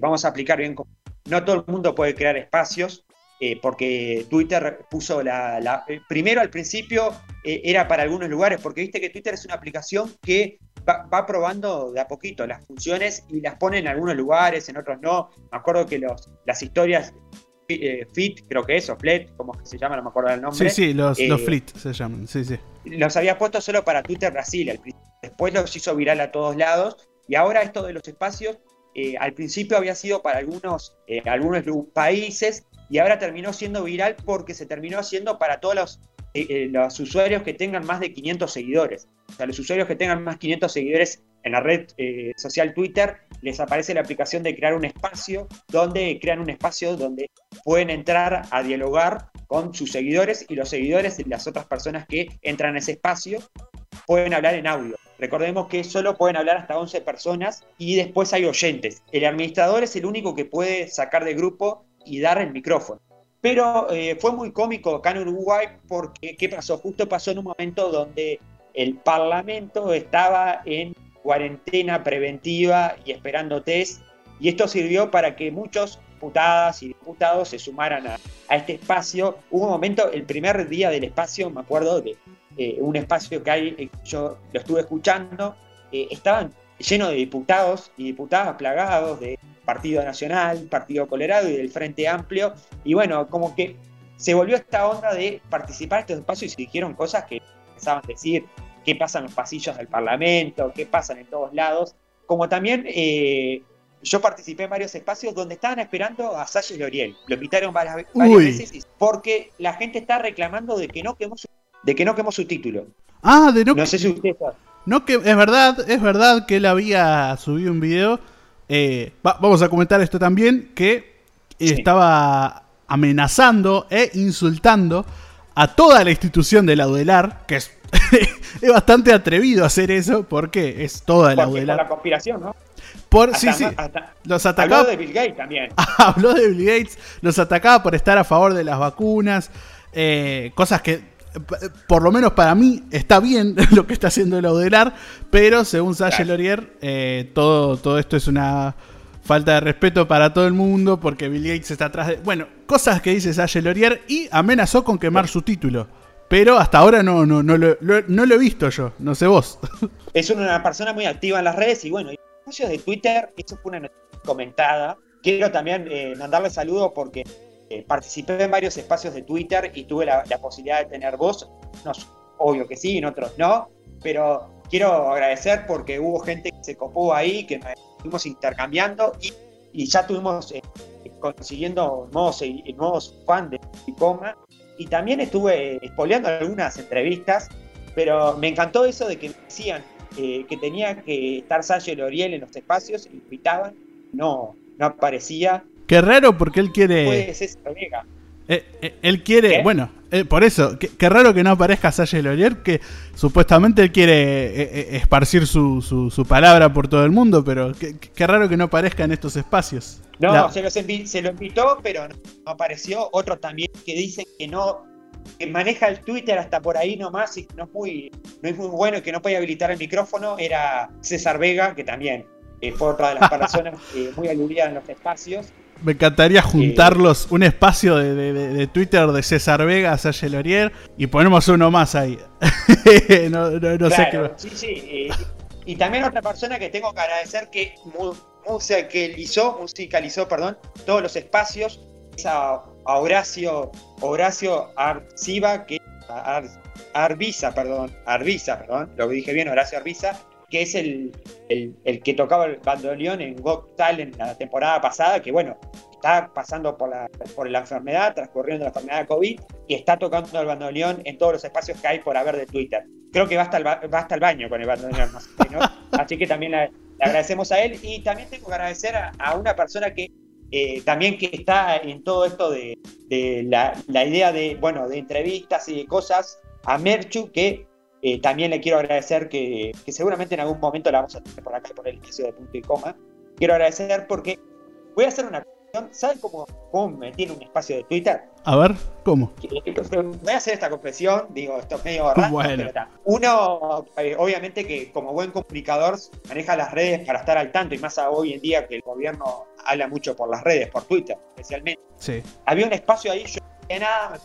Speaker 4: vamos a aplicar bien, no todo el mundo puede crear espacios, porque Twitter puso la, primero al principio era para algunos lugares, porque viste que Twitter es una aplicación que va, probando de a poquito las funciones y las pone en algunos lugares, en otros no. Me acuerdo que los, las historias eh, Fit, creo que es, o Flet, como se llama, no me acuerdo el nombre.
Speaker 5: Sí, sí, los, los eh, se llaman, sí, sí.
Speaker 4: Los había puesto solo para Twitter Brasil, después los hizo viral a todos lados, y ahora esto de los espacios, eh, al principio había sido para algunos, algunos países, y ahora terminó siendo viral porque se terminó haciendo para todos los eh, eh, los usuarios que tengan más de 500 seguidores. O sea, los usuarios que tengan más de 500 seguidores en la red eh, social Twitter, les aparece la aplicación de crear un espacio, donde crean un espacio donde pueden entrar a dialogar con sus seguidores y los seguidores y las otras personas que entran a ese espacio pueden hablar en audio. Recordemos que solo pueden hablar hasta 11 personas y después hay oyentes. El administrador es el único que puede sacar del grupo y dar el micrófono. Pero eh, fue muy cómico acá en Uruguay porque, ¿qué pasó? Justo pasó en un momento donde el Parlamento estaba en cuarentena preventiva y esperando test, y esto sirvió para que muchos diputadas y diputados se sumaran a, este espacio. Hubo un momento, el primer día del espacio, me acuerdo de eh, un espacio que hay, eh, yo lo estuve escuchando, estaban llenos de diputados y diputadas plagados de Partido Nacional, Partido Colorado y del Frente Amplio. Y bueno, como que se volvió esta onda de participar en estos espacios y se dijeron cosas que pensaban decir, qué pasa en los pasillos del Parlamento, qué pasa en todos lados, como también eh, yo participé en varios espacios donde estaban esperando a Sasha Loriel. Lo invitaron varias, varias veces porque la gente está reclamando de que no quemó su, de que no quemó su título.
Speaker 5: Ah, de no,
Speaker 4: no sé si usted sabe.
Speaker 5: No que es verdad, es verdad que él había subido un video. Eh, vamos a comentar esto también que estaba amenazando e insultando a toda la institución de la UDELAR, que es, es bastante atrevido hacer eso porque es toda la UDELAR.
Speaker 4: Por la conspiración, ¿no?
Speaker 5: Por, sí, sí.
Speaker 4: los atacaba. Habló de Bill Gates también.
Speaker 5: Habló de Bill Gates. Los atacaba por estar a favor de las vacunas. Eh, cosas que, por lo menos para mí, está bien lo que está haciendo el Audelar. Pero según Sasha Laurier, eh, todo, todo esto es una falta de respeto para todo el mundo porque Bill Gates está atrás de. Bueno, cosas que dice Sasha Laurier y amenazó con quemar su título. Pero hasta ahora no, no, no, lo, no lo he visto yo, no sé vos.
Speaker 4: Es una persona muy activa en las redes y bueno, de Twitter, esto fue una noticia comentada. Quiero también eh, mandarle saludos porque eh, participé en varios espacios de Twitter y tuve la, posibilidad de tener voz. No, obvio que sí, en otros no, pero quiero agradecer porque hubo gente que se copó ahí, que nos fuimos intercambiando y, ya tuvimos eh, consiguiendo nuevos, nuevos fans de Picoma. Y también estuve espoleando algunas entrevistas, pero me encantó eso de que decían eh, que tenía que estar Sánchez Loriel en los espacios, y invitaban, no, no aparecía.
Speaker 5: Qué raro porque él quiere.
Speaker 4: Ser Vega.
Speaker 5: Eh, eh, él quiere, bueno, por eso, qué, raro que no aparezca Loriel, que supuestamente él quiere esparcir su, su, palabra por todo el mundo, pero qué, raro que no aparezca en estos espacios.
Speaker 4: No, se, se, lo invitó, pero no apareció. Otro también que dicen que no que maneja el Twitter hasta por ahí nomás y no es muy, no es muy bueno y que no puede habilitar el micrófono era César Vega, que también eh, fue otra de las personas eh, muy aludida en los espacios.
Speaker 5: Me encantaría juntarlos, un espacio de, Twitter de César Vega, Sasha Lorier, y ponemos uno más ahí.
Speaker 4: no, no, sé qué. Sí, sí. Eh, y también otra persona que tengo que agradecer que musicalizó, musicalizó perdón, todos los espacios, esa a Horacio, Horacio Arciba, que Arbiza, perdón, Arbiza, perdón, lo dije bien, Horacio Arbiza, que es el, el, que tocaba el bandoneón en Got Talent la temporada pasada, que bueno, está pasando por la, por la enfermedad, transcurriendo la enfermedad de COVID, y está tocando el bandoneón en todos los espacios que hay por haber de Twitter. Creo que va hasta el, va hasta el baño con el bandoneón, así que también le, agradecemos a él, y también tengo que agradecer a una persona que eh, también que está en todo esto de, la, idea de, bueno, de entrevistas y de cosas, a Merchu, que eh, también le quiero agradecer que, seguramente en algún momento la vamos a tener por acá, por el inicio de punto y coma. Quiero agradecer porque voy a hacer una ¿Saben cómo, cómo me tiene un espacio de Twitter?
Speaker 5: A ver, ¿cómo?
Speaker 4: Voy a hacer esta confesión, digo, esto es medio raro, pero Uno, eh, obviamente que como buen comunicador, maneja las redes para estar al tanto, y más hoy en día que el gobierno habla mucho por las redes, por Twitter especialmente.
Speaker 5: Sí.
Speaker 4: Había un espacio ahí, yo no nada,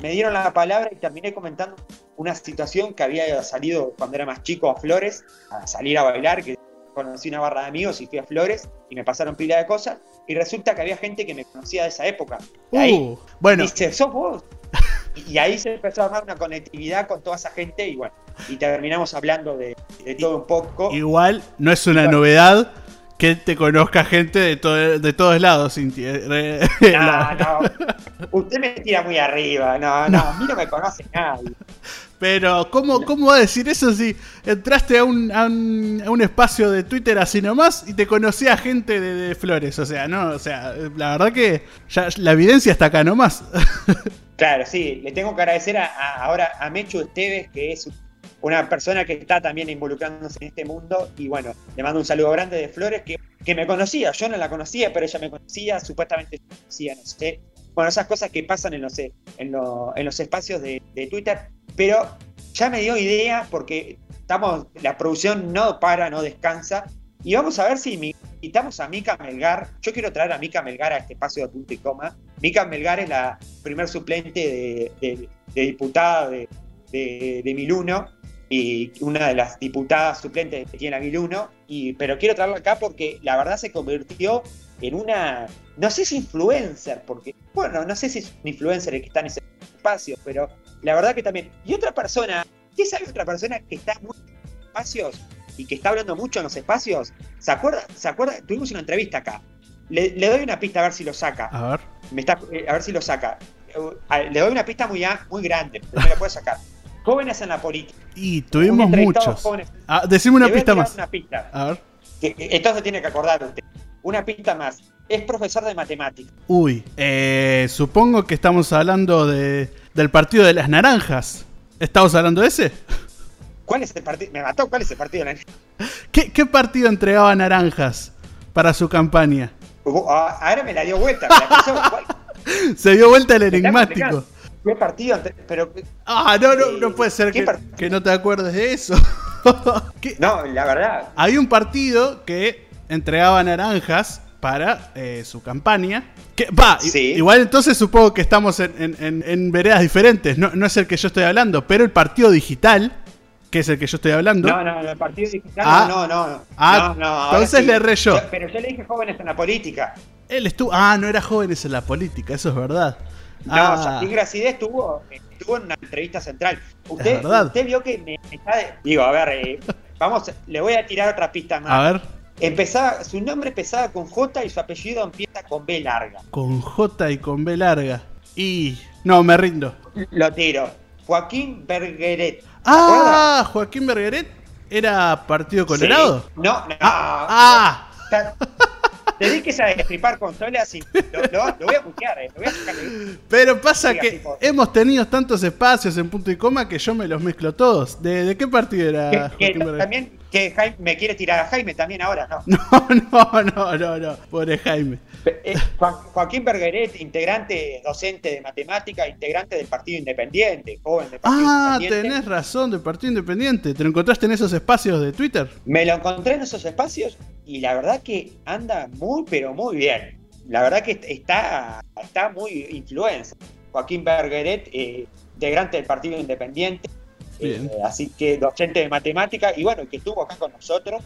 Speaker 4: me dieron la palabra y terminé comentando una situación que había salido cuando era más chico a Flores, a salir a bailar, que conocí una barra de amigos y fui a Flores y me pasaron pila de cosas y resulta que había gente que me conocía de esa época. Y ahí
Speaker 5: uh, bueno.
Speaker 4: dice, sos vos. y ahí se empezó a armar una conectividad con toda esa gente y bueno, y terminamos hablando de, todo un poco.
Speaker 5: Igual no es una novedad que te conozca gente de, de todos lados, Cintia.
Speaker 4: No, no. Usted me tira muy arriba. No, no, a mí no me conoce nadie.
Speaker 5: Pero, ¿cómo, ¿cómo va a decir eso si entraste a un, a un, espacio de Twitter así nomás y te conocía gente de, Flores? O sea, no, o sea, la verdad que ya la evidencia está acá nomás.
Speaker 4: Claro, sí, le tengo que agradecer a, ahora a Mechu Esteves, que es una persona que está también involucrándose en este mundo. Y bueno, le mando un saludo grande de Flores, que, que me conocía, yo no la conocía, pero ella me conocía, supuestamente conocía, no sé. Bueno, esas cosas que pasan en los, en, en los espacios de, de Twitter pero ya me dio idea porque estamos, la producción no para, no descansa. Y vamos a ver si invitamos a Mica Melgar. Yo quiero traer a Mica Melgar a este espacio de punto y coma. Mica Melgar es la primer suplente de, diputada de, Miluno y una de las diputadas suplentes que tiene a Miluno. Y, pero quiero traerla acá porque la verdad se convirtió en una, no sé si influencer, porque, bueno, no sé si es un influencer el que está en ese espacio, pero la verdad que también. Y otra persona, ¿qué sabe otra persona que está muy en espacios y que está hablando mucho en los espacios? ¿Se acuerda? ¿Se acuerda? Tuvimos una entrevista acá. Le, le doy una pista a ver si lo saca.
Speaker 5: A ver.
Speaker 4: Me está, eh, a ver si lo saca. Eh, Le doy una pista muy, muy grande, pero me la puede sacar. Jóvenes en la política.
Speaker 5: Y tuvimos muchos. Ah, decime una pista más.
Speaker 4: Una pista.
Speaker 5: A ver.
Speaker 4: Que- entonces tiene que acordar usted. Una pista más. Es profesor de matemáticas.
Speaker 5: Uy, eh, supongo que estamos hablando de, del partido de las naranjas. ¿Estamos hablando de ese?
Speaker 4: ¿Cuál es el partido? Me mató. ¿Cuál es el partido? de la-
Speaker 5: ¿Qué, qué partido entregaba naranjas para su campaña?
Speaker 4: Uh, ah, ahora me la dio vuelta. me la puso- ¿cuál-
Speaker 5: Se dio vuelta el enigmático.
Speaker 4: ¿Qué partido? Pero
Speaker 5: Ah, no, no,
Speaker 4: Eh,
Speaker 5: no puede ser
Speaker 4: ¿qué
Speaker 5: que, no te acuerdes de eso.
Speaker 4: No, la verdad.
Speaker 5: Hay un partido que entregaba naranjas para eh, su campaña. Que, va,
Speaker 4: Sí.
Speaker 5: igual entonces supongo que estamos en, en- en- en veredas diferentes. No, no es el que yo estoy hablando, pero el partido digital, que es el que yo estoy hablando.
Speaker 4: No, no, no, el partido digital.
Speaker 5: Ah.
Speaker 4: no, no, no.
Speaker 5: Ah,
Speaker 4: no,
Speaker 5: entonces le erré yo.
Speaker 4: Pero yo le dije jóvenes en la política.
Speaker 5: Él estuvo. Ah, no era jóvenes en la política, eso es verdad.
Speaker 4: No,
Speaker 5: Ah,
Speaker 4: Gracidé estuvo, estuvo en una entrevista central. Usted, usted vio que me, está. de- Digo, a ver, eh, vamos, le voy a tirar otra pista más.
Speaker 5: a ver,
Speaker 4: Empezaba, su nombre empezaba con J y su apellido empieza con B larga.
Speaker 5: con J y con B larga. Y. No, me rindo.
Speaker 4: Lo tiro. Joaquín Bergeret.
Speaker 5: Ah, Joaquín Bergeret era Partido Colorado.
Speaker 4: Sí. No, no.
Speaker 5: Ah, ah.
Speaker 4: Te di que sabe destripar consolas y lo, lo- lo voy a putear, eh, lo voy a sacar de-
Speaker 5: Pero pasa
Speaker 4: Diga,
Speaker 5: que
Speaker 4: tipo.
Speaker 5: hemos tenido tantos espacios en punto y coma que yo me los mezclo todos. ¿De, de qué partido era
Speaker 4: Que, que también que Jaime me quiere tirar a Jaime también ahora, ¿no?
Speaker 5: No, no, no, no, no. Pobre Jaime.
Speaker 4: Eh, Juan- Joaquín Bergeret, integrante docente de matemática, integrante del Partido Independiente, joven del Partido
Speaker 5: Ah,
Speaker 4: Independiente.
Speaker 5: tenés razón, del Partido Independiente. ¿Te lo encontraste en esos espacios de Twitter?
Speaker 4: Me lo encontré en esos espacios y la verdad que anda muy, pero muy bien. La verdad que está, está muy influencer. Joaquín Bergeret, eh, integrante del Partido Independiente, eh, así que docente de matemática y bueno, que estuvo acá con nosotros.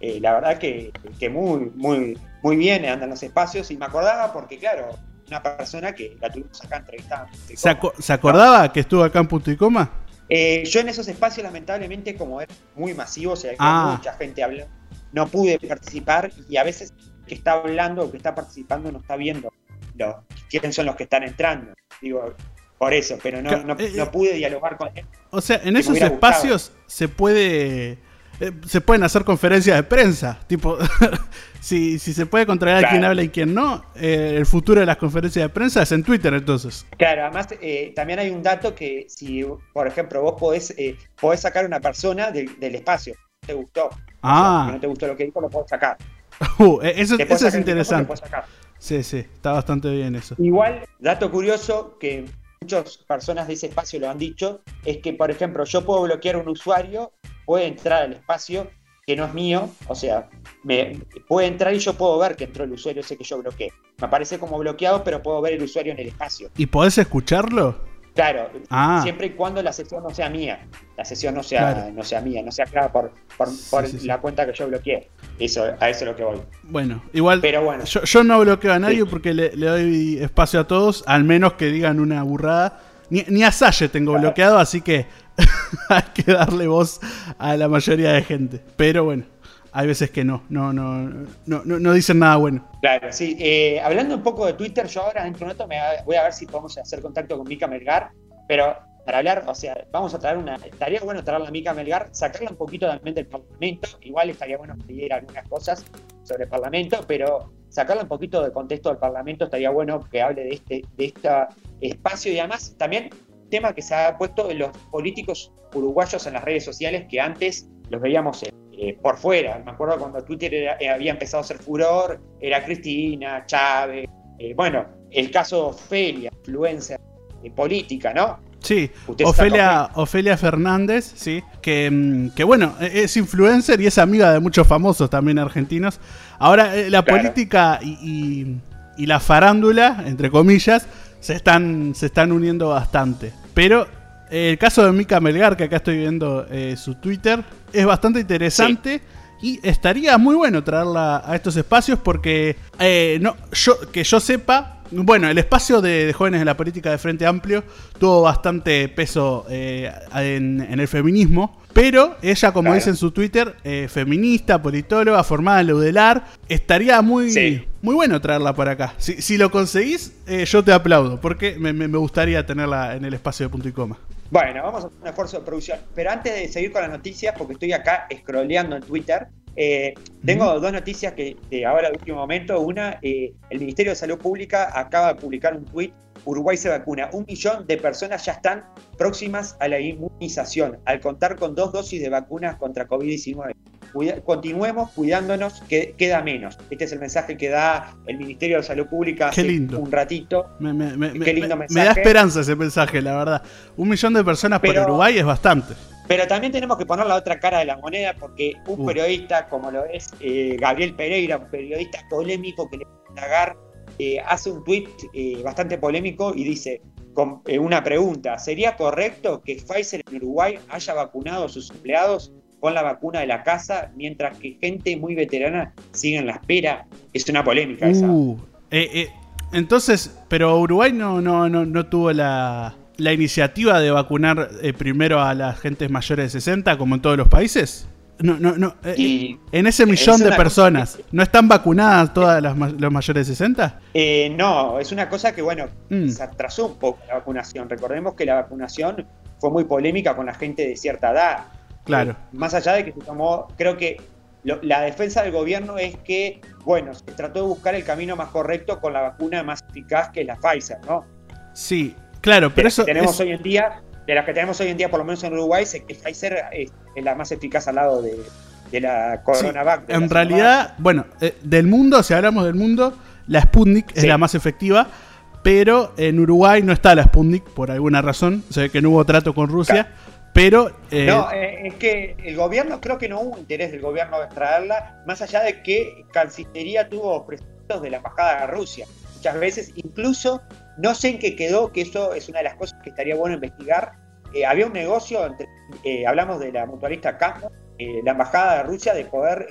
Speaker 4: Eh, la verdad que, que muy, muy, muy bien anda en los espacios y me acordaba porque, claro, una persona que la tuvimos acá entrevistada.
Speaker 5: ¿Se, aco- se acordaba que estuvo acá en punto y coma?
Speaker 4: Eh, yo en esos espacios, lamentablemente, como era muy masivo, o sea, había
Speaker 5: Ah.
Speaker 4: mucha gente hablando, no pude participar y a veces el que está hablando o que está participando no está viendo los, quiénes son los que están entrando. Digo, por eso, pero no, no,
Speaker 5: eh,
Speaker 4: no pude dialogar con él.
Speaker 5: O sea, en esos espacios se puede. eh, se pueden hacer conferencias de prensa. Tipo, si, si se puede controlar
Speaker 4: Claro.
Speaker 5: quién habla y quién no, eh, el futuro de las conferencias de prensa es en Twitter entonces.
Speaker 4: Claro, además eh, también hay un dato que si, por ejemplo, vos podés, eh, podés sacar a una persona del, del espacio, te gustó, o sea,
Speaker 5: Ah,
Speaker 4: que no te gustó lo que dijo, lo podés sacar.
Speaker 5: Uh, eh, eso, es interesante.
Speaker 4: sacar.
Speaker 5: Sí, sí, está bastante bien eso.
Speaker 4: Igual, dato curioso que muchas personas de ese espacio lo han dicho, es que, por ejemplo, yo puedo bloquear un usuario, puede entrar al espacio que no es mío, o sea, me, puede entrar y yo puedo ver que entró el usuario ese que yo bloqueé. Me aparece como bloqueado, pero puedo ver el usuario en el espacio.
Speaker 5: ¿Y podés escucharlo?
Speaker 4: Claro,
Speaker 5: Ah.
Speaker 4: siempre y cuando la sesión no sea mía, la sesión no sea,
Speaker 5: Claro.
Speaker 4: no sea mía, no sea creada por, por,
Speaker 5: Sí,
Speaker 4: por
Speaker 5: sí, sí.
Speaker 4: la cuenta que yo bloqueé. Eso, a eso es lo que voy.
Speaker 5: Bueno, igual.
Speaker 4: Pero bueno.
Speaker 5: Yo, yo no bloqueo a nadie porque le, le doy espacio a todos, al menos que digan una burrada. Ni, ni a Salle tengo
Speaker 4: Claro.
Speaker 5: bloqueado, así que hay que darle voz a la mayoría de gente. Pero bueno, hay veces que no, no, no, no, no, dicen nada bueno.
Speaker 4: Claro, sí. Eh, hablando un poco de Twitter, yo ahora dentro de un rato me voy a ver si podemos hacer contacto con Mica Melgar, pero para hablar, o sea, vamos a traer una, estaría bueno traerla a Mica Melgar, sacarla un poquito también del Parlamento, igual estaría bueno que diera algunas cosas sobre el Parlamento, pero sacarla un poquito del contexto del Parlamento estaría bueno que hable de este, de este espacio y además también tema que se ha puesto en los políticos uruguayos en las redes sociales que antes los veíamos eh, eh, por fuera. Me acuerdo cuando Twitter era- eh, había empezado a ser furor, era Cristina, Chávez, eh, bueno, el caso Ofelia, influencer eh, política, ¿no?
Speaker 5: Sí, Ofelia, Ofelia Fernández, sí, que, mm, que bueno, e- es influencer y es amiga de muchos famosos también argentinos. Ahora, la
Speaker 4: Claro.
Speaker 5: política y, y- y la farándula, entre comillas, se están, se están uniendo bastante. Pero el caso de Mica Melgar, que acá estoy viendo eh, su Twitter, es bastante interesante Y estaría muy bueno traerla a estos espacios porque eh, no, yo, que yo sepa, bueno, el espacio de, jóvenes de la política de Frente Amplio tuvo bastante peso eh, en, el feminismo. Pero ella, como dice en su Twitter, eh, feminista, politóloga, formada en la UDELAR, estaría muy, muy bueno traerla para acá. Si, lo conseguís, eh, yo te aplaudo, porque me, me, gustaría tenerla en el espacio de punto y coma.
Speaker 4: Bueno, vamos a hacer un esfuerzo de producción. Pero antes de seguir con las noticias, porque estoy acá scrolleando en Twitter, eh, tengo dos noticias que ahora de último momento. Una, eh, el Ministerio de Salud Pública acaba de publicar un tuit. Uruguay se vacuna. Un millón de personas ya están próximas a la inmunización al contar con dos dosis de vacunas contra COVID-19. continuemos cuidándonos, que queda menos. Este es el mensaje que da el Ministerio de Salud Pública hace un ratito.
Speaker 5: Me, Qué lindo mensaje. Me da esperanza ese mensaje, la verdad. Un millón de personas por Uruguay es bastante.
Speaker 4: Pero también tenemos que poner la otra cara de la moneda porque un periodista como lo es eh, Gabriel Pereira, un periodista polémico que le va eh, hace un tuit eh, bastante polémico y dice con, una pregunta, ¿sería correcto que Pfizer en Uruguay haya vacunado a sus empleados con la vacuna de la casa mientras que gente muy veterana sigue en la espera? Es una polémica esa. Uh,
Speaker 5: entonces, pero Uruguay no, no, no, no tuvo la la iniciativa de vacunar eh, primero a las gentes mayores de 60, como en todos los países? No, no, no. Eh, en ese millón de personas, ¿no están vacunadas todas las los mayores de 60?
Speaker 4: Eh, no, es una cosa que, bueno, mm. se atrasó un poco la vacunación. Recordemos que la vacunación fue muy polémica con la gente de cierta edad.
Speaker 5: Claro.
Speaker 4: más allá de que se tomó, creo que la defensa del gobierno es que, bueno, se trató de buscar el camino más correcto con la vacuna más eficaz que es la Pfizer, ¿no?
Speaker 5: Sí, Claro, pero eso.
Speaker 4: tenemos hoy en día, de las que tenemos hoy en día, por lo menos en Uruguay, sé que Pfizer es, la más eficaz al lado de, la Coronavac.
Speaker 5: en realidad, bueno, eh, del mundo, si hablamos del mundo, la Sputnik es la más efectiva. Pero en Uruguay no está la Sputnik por alguna razón. Se ve que no hubo trato con Rusia. Pero.
Speaker 4: Eh, no, eh, es que el gobierno, creo que no hubo interés del gobierno de extraerla, más allá de que Cancillería tuvo presuntos de la embajada de Rusia. Muchas veces, incluso no sé en qué quedó, que eso es una de las cosas que estaría bueno investigar. Eh, había un negocio, entre, eh, hablamos de la mutualista Casmo, eh, la embajada de Rusia, de poder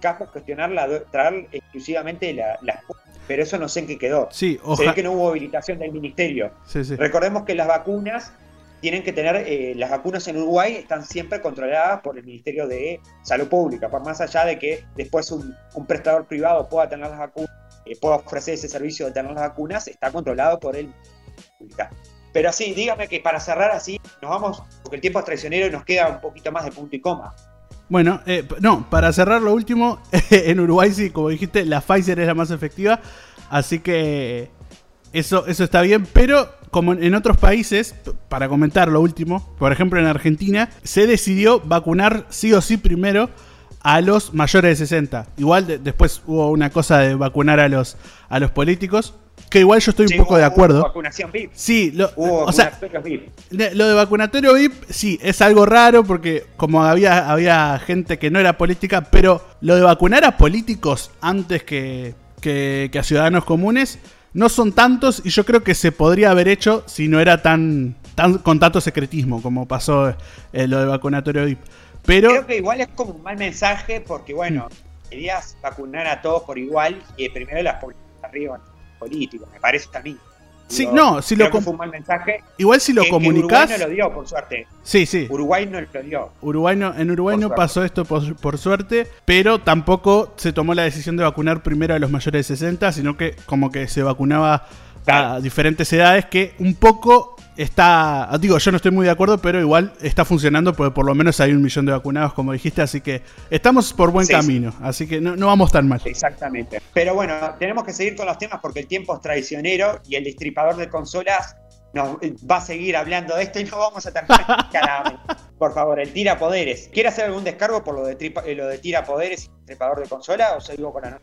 Speaker 4: Casmo gestionarla, traer exclusivamente las la, pero eso no sé en qué quedó.
Speaker 5: Sí,
Speaker 4: Se ve que no hubo habilitación del ministerio. Recordemos que las vacunas tienen que tener, las vacunas en Uruguay están siempre controladas por el Ministerio de Salud Pública, por más allá de que después un, un prestador privado pueda tener las vacunas eh, pueda ofrecer ese servicio de tener las vacunas está controlado por el Pero así, dígame que para cerrar así, nos vamos, porque el tiempo es traicionero y nos queda un poquito más de punto y coma.
Speaker 5: Bueno, eh, no, para cerrar lo último, en Uruguay sí, como dijiste, la Pfizer es la más efectiva, así que eso, eso está bien, pero como en otros países, para comentar lo último, por ejemplo en Argentina, se decidió vacunar sí o sí primero a los mayores de 60. Igual después hubo una cosa de vacunar a los, a los políticos. Que igual yo estoy un poco de acuerdo.
Speaker 4: vacunación VIP.
Speaker 5: Sí, lo, o sea, lo de vacunatorio VIP, sí, es algo raro porque como había, había gente que no era política, pero lo de vacunar a políticos antes que, que, a ciudadanos comunes no son tantos y yo creo que se podría haber hecho si no era tan, tan con tanto secretismo como pasó eh, lo de vacunatorio VIP.
Speaker 4: Creo que igual es como un mal mensaje porque, bueno, querías vacunar a todos por igual y primero las arriba políticos, me parece a mí.
Speaker 5: Sí, no, si lo
Speaker 4: fue un mal mensaje.
Speaker 5: Igual si lo comunicás.
Speaker 4: Uruguay no lo dio, por suerte.
Speaker 5: Sí, sí.
Speaker 4: Uruguay no lo dio.
Speaker 5: Uruguay no, en Uruguay no pasó esto por, suerte, pero tampoco se tomó la decisión de vacunar primero a los mayores de 60, sino que como que se vacunaba a diferentes edades, que un poco está, digo, yo no estoy muy de acuerdo, pero igual está funcionando porque por lo menos hay un millón de vacunados, como dijiste, así que estamos por buen camino, así que no, no, vamos tan mal.
Speaker 4: Exactamente. Pero bueno, tenemos que seguir con los temas porque el tiempo es traicionero y el destripador de consolas nos va a seguir hablando de esto y no vamos a terminar. por favor, el tira poderes. ¿Quiere hacer algún descargo por lo de, eh, lo de tira poderes y trepador de consola o seguimos con la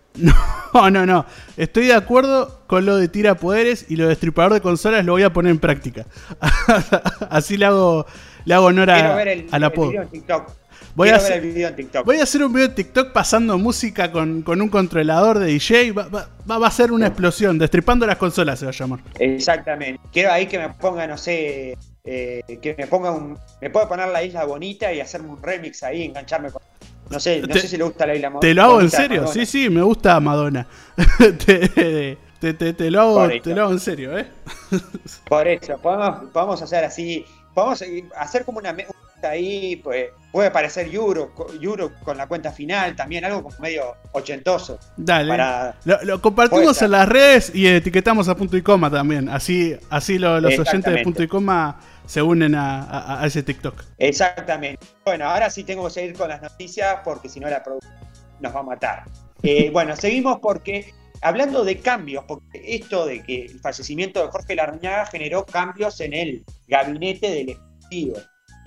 Speaker 5: No, no, no. Estoy de acuerdo con lo de tira poderes y lo de destripador de consolas lo voy a poner en práctica. Así le hago, le hago honor a, la Voy a, hacer, voy a hacer un video en TikTok pasando música con, un controlador de DJ. Va, va, a ser una explosión. Destripando las consolas se va a llamar.
Speaker 4: Exactamente. Quiero ahí que me ponga, no sé, eh, que me ponga un. Me puedo poner la isla bonita y hacerme un remix ahí, engancharme con. No sé, no
Speaker 5: Te-
Speaker 4: sé si le gusta la isla
Speaker 5: ¿Te lo hago en serio? Sí, sí, me gusta Madonna. te, te- te- te lo hago, te lo hago en serio, ¿eh?
Speaker 4: Por eso, podemos, podemos hacer así, podemos hacer como una ahí, pues puede aparecer Euro, Euro con la cuenta final, también algo como medio ochentoso.
Speaker 5: Dale.
Speaker 4: Para,
Speaker 5: Lo, lo compartimos en las redes y etiquetamos a punto y coma también. Así, así lo- los oyentes de punto y coma se unen a, a- a ese TikTok.
Speaker 4: exactamente. Bueno, ahora sí tengo que seguir con las noticias porque si no la producción nos va a matar. Eh, bueno, seguimos porque hablando de cambios, porque esto de que el fallecimiento de Jorge Larrañaga generó cambios en el gabinete del Ejecutivo.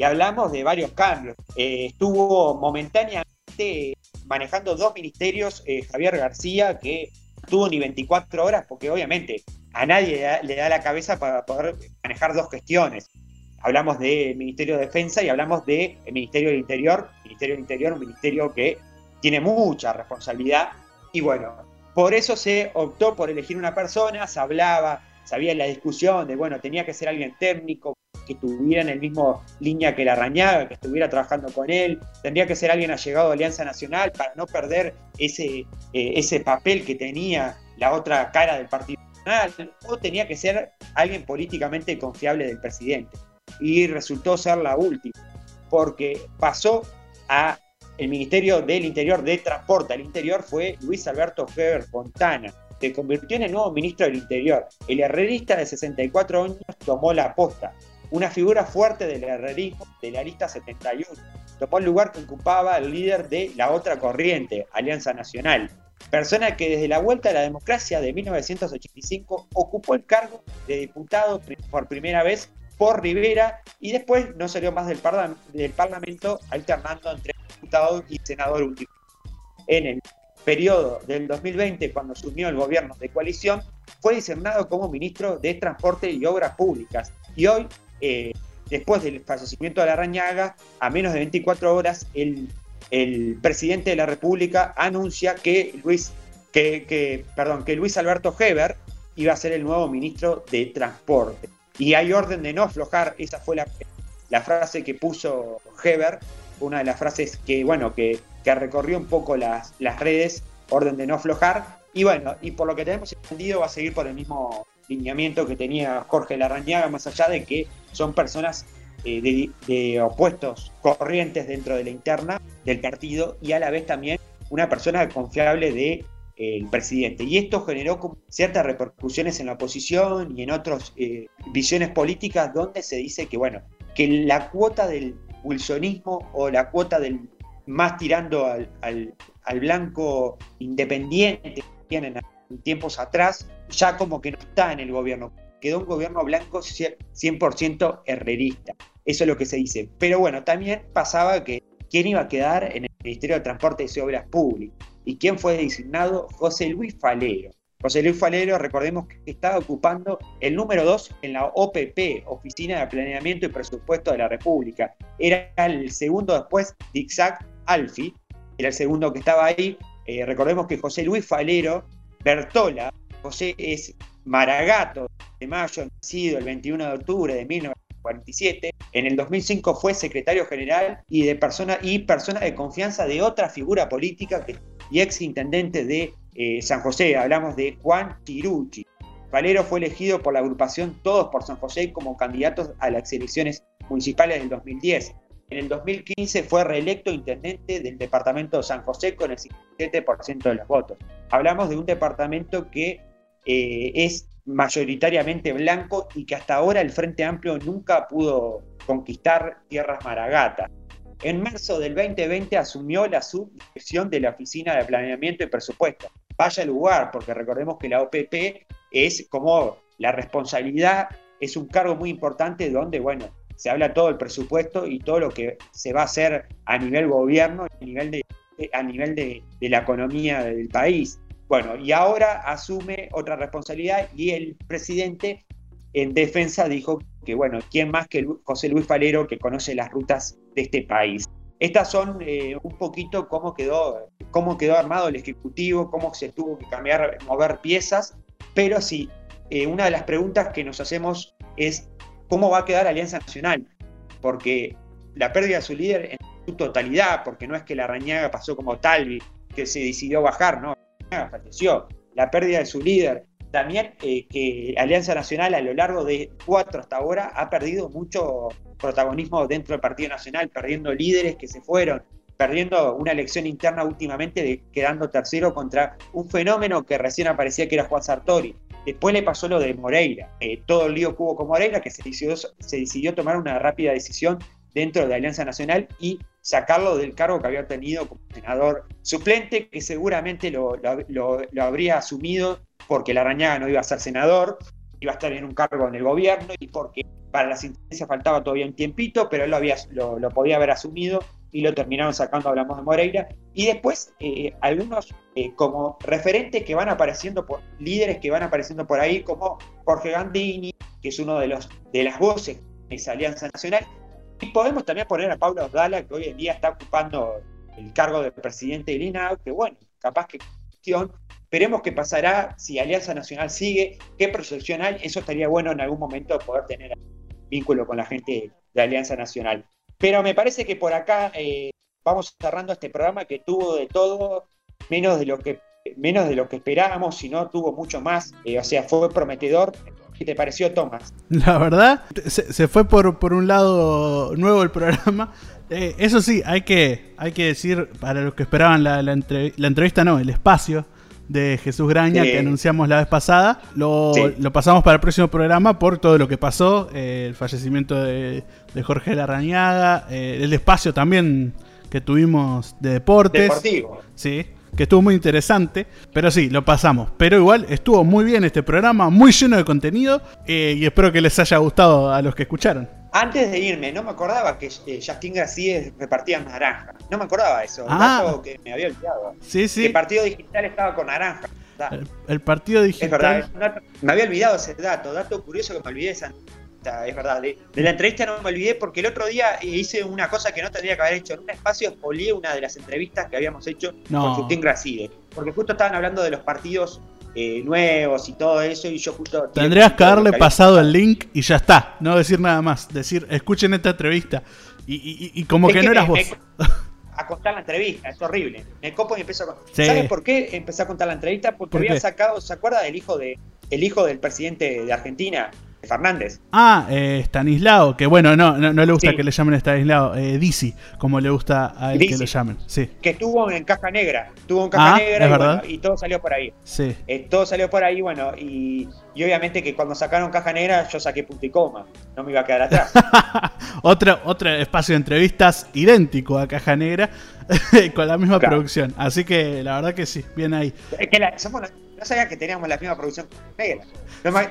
Speaker 4: Y hablamos de varios cambios. Eh, estuvo momentáneamente manejando dos ministerios eh, Javier García, que tuvo ni 24 horas, porque obviamente a nadie le da, la cabeza para poder manejar dos gestiones. Hablamos del Ministerio de Defensa y hablamos del Ministerio del Interior. Ministerio del Interior, un ministerio que tiene mucha responsabilidad. Y bueno, por eso se optó por elegir una persona, se hablaba, se había la discusión de, bueno, tenía que ser alguien técnico, que estuviera en el mismo línea que la Rañaga, que estuviera trabajando con él, tendría que ser alguien allegado a Alianza Nacional para no perder ese, eh, ese papel que tenía la otra cara del Partido Nacional, o tenía que ser alguien políticamente confiable del presidente. Y resultó ser la última, porque pasó a el Ministerio del Interior de Transporte al Interior fue Luis Alberto Heber Fontana. Se convirtió en el nuevo ministro del Interior. El herrerista de 64 años tomó la posta. Una figura fuerte del herrerismo de la lista 71. Tomó el lugar que ocupaba el líder de la otra corriente, Alianza Nacional. Persona que desde la vuelta a la democracia de 1985 ocupó el cargo de diputado por primera vez por Rivera y después no salió más del, parla- del Parlamento alternando entre diputado y senador último. En el periodo del 2020, cuando asumió el gobierno de coalición, fue designado como ministro de Transporte y Obras Públicas. Y hoy, eh, después del fallecimiento de la Rañaga, a menos de 24 horas, el, el presidente de la República anuncia que Luis, que, que, perdón, que Luis Alberto Heber iba a ser el nuevo ministro de Transporte. Y hay orden de no aflojar, esa fue la, la frase que puso Heber, una de las frases que, bueno, que, que recorrió un poco las, las redes, orden de no aflojar. Y bueno, y por lo que tenemos entendido va a seguir por el mismo lineamiento que tenía Jorge Larrañaga, más allá de que son personas eh, de, opuestos corrientes dentro de la interna del partido y a la vez también una persona confiable de eh, presidente. Y esto generó ciertas repercusiones en la oposición y en otras eh, visiones políticas donde se dice que, bueno, que la cuota del wilsonismo o la cuota del más tirando al, al, blanco independiente que tienen en tiempos atrás, ya como que no está en el gobierno. Quedó un gobierno blanco 100% herrerista. Eso es lo que se dice. Pero bueno, también pasaba que quién iba a quedar en el Ministerio de Transporte y Obras Públicas. ¿Y quién fue designado? José Luis Falero. José Luis Falero, recordemos que estaba ocupando el número 2 en la OPP, Oficina de Planeamiento y Presupuesto de la República. Era el segundo después de Isaac Alfi, era el segundo que estaba ahí. Eh, recordemos que José Luis Falero, Bertola, José es Maragato de Mayo, nacido el 21 de octubre de 1947. En el 2005 fue secretario general y, de persona, y persona de confianza de otra figura política que, y ex intendente de eh, San José. Hablamos de Juan Chirucci. Valero fue elegido por la agrupación Todos por San José como candidatos a las elecciones municipales del 2010. En el 2015 fue reelecto intendente del departamento de San José con el 57% de los votos. Hablamos de un departamento que eh, es mayoritariamente blanco y que hasta ahora el Frente Amplio nunca pudo conquistar tierras maragatas. En marzo del 2020 asumió la subdirección de la Oficina de Planeamiento y Presupuesto. Vaya lugar, porque recordemos que la OPP es como la responsabilidad, es un cargo muy importante donde, bueno, se habla todo el presupuesto y todo lo que se va a hacer a nivel gobierno, a nivel de, a nivel de, de la economía del país. Bueno, y ahora asume otra responsabilidad y el presidente en defensa dijo que, bueno, ¿quién más que José Luis Falero que conoce las rutas de este país? Estas son eh, un poquito cómo quedó, cómo quedó armado el Ejecutivo, cómo se tuvo que cambiar, mover piezas, pero sí, eh, una de las preguntas que nos hacemos es cómo va a quedar Alianza Nacional, porque la pérdida de su líder en su totalidad, porque no es que la Rañaga pasó como Talvi, que se decidió bajar, no, falleció. La pérdida de su líder, también eh, que Alianza Nacional a lo largo de cuatro hasta ahora ha perdido mucho protagonismo dentro del Partido Nacional, perdiendo líderes que se fueron, perdiendo una elección interna últimamente, de, quedando tercero contra un fenómeno que recién aparecía que era Juan Sartori. Después le pasó lo de Moreira, todo el lío que hubo con Moreira, que se decidió, se decidió tomar una rápida decisión dentro de Alianza Nacional y sacarlo del cargo que había tenido como senador suplente, que seguramente lo, lo, habría asumido porque la Rañaga no iba a ser senador, iba a estar en un cargo en el gobierno y porque para la sentencia faltaba todavía un tiempito, pero él lo, había, lo, podía haber asumido y lo terminaron sacando, hablamos de Moreira. Y después eh, algunos eh, como referentes que van apareciendo, por, líderes que van apareciendo por ahí, como Jorge Gandini, que es uno de, los, de las voces de esa Alianza Nacional, y podemos también poner a Pablo Abdala, que hoy en día está ocupando el cargo de presidente de INAU, que bueno, capaz que cuestión. Veremos qué pasará si Alianza Nacional sigue, qué proyección hay. Eso estaría bueno en algún momento poder tener vínculo con la gente de Alianza Nacional. Pero me parece que por acá eh, vamos cerrando este programa que tuvo de todo, menos de lo que, menos de lo que esperábamos, si no tuvo mucho más. Eh, o sea, fue prometedor. ¿Qué te pareció, Tomás?
Speaker 5: La verdad, se, fue por, por, un lado nuevo el programa. Eh, eso sí, hay que, hay que decir, para los que esperaban la, la, entrevista, no, el espacio de Jesús Graña que anunciamos la vez pasada. Lo, lo, pasamos para el próximo programa por todo lo que pasó, eh, el fallecimiento de, de Jorge Larrañaga, eh, el espacio también que tuvimos de deportes.
Speaker 4: Deportivo.
Speaker 5: Sí que estuvo muy interesante. Pero sí, lo pasamos. Pero igual estuvo muy bien este programa, muy lleno de contenido. Eh, y espero que les haya gustado a los que escucharon.
Speaker 4: Antes de irme, no me acordaba que eh, Justin García repartía naranja. No me acordaba eso.
Speaker 5: Ah.
Speaker 4: que me había olvidado.
Speaker 5: Sí, sí.
Speaker 4: El partido digital estaba con naranja.
Speaker 5: El, partido digital.
Speaker 4: Es verdad, me había olvidado ese dato. Dato curioso que me olvidé esa es verdad. De, la entrevista no me olvidé porque el otro día hice una cosa que no tendría que haber hecho. En un espacio expolié una de las entrevistas que habíamos hecho con Justin Gracide. Porque justo estaban hablando de los partidos eh, nuevos y todo eso y yo justo...
Speaker 5: Tendrías que haberle pasado el link y ya está. No decir nada más. Decir, escuchen esta entrevista. Y, como que, no eras vos.
Speaker 4: a contar la entrevista, es horrible. Me copo y empiezo a contar. ¿Sabes por qué empecé a contar la entrevista? Porque había sacado, ¿se acuerda del hijo de el hijo del presidente de Argentina? Fernández.
Speaker 5: Ah, eh, Stanislao, que bueno, no, no, le gusta que le llamen Stanislao, eh, Dizzy, como le gusta a él que lo llamen. Sí.
Speaker 4: Que estuvo en Caja Negra, estuvo en Caja
Speaker 5: ah,
Speaker 4: Negra y, todo salió por ahí.
Speaker 5: Sí.
Speaker 4: Eh, todo salió por ahí, bueno, y, obviamente que cuando sacaron Caja Negra yo saqué punto y coma, no me iba a quedar atrás.
Speaker 5: otro, otro espacio de entrevistas idéntico a Caja Negra, con la misma producción. Así que la verdad que sí, bien ahí.
Speaker 4: Es que la, somos no sabía que teníamos la misma producción negra.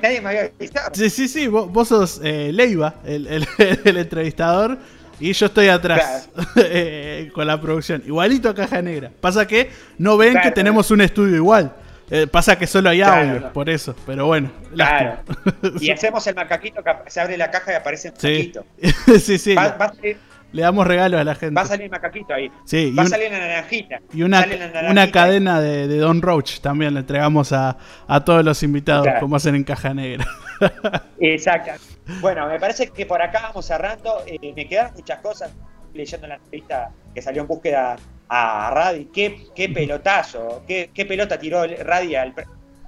Speaker 4: nadie me había visto. Sí,
Speaker 5: sí, sí. Vos, sos eh, Leiva, el, el, entrevistador. Y yo estoy atrás eh, con la producción. Igualito a Caja Negra. Pasa que no ven que tenemos un estudio igual. Eh, pasa que solo hay audio, por eso. Pero bueno.
Speaker 4: Claro. y hacemos el macaquito que se abre la caja y aparece el macaquito.
Speaker 5: Sí, sí. Le damos regalos a la gente.
Speaker 4: Va a salir macaquito ahí.
Speaker 5: Sí,
Speaker 4: va a salir la naranjita.
Speaker 5: Y una, una cadena de, Don Roach también le entregamos a, todos los invitados, como hacen en Caja Negra.
Speaker 4: Exacto. Bueno, me parece que por acá vamos cerrando. Eh, me quedan muchas cosas leyendo la entrevista que salió en búsqueda a Radi. Qué, qué pelotazo, qué, qué pelota tiró Radi al,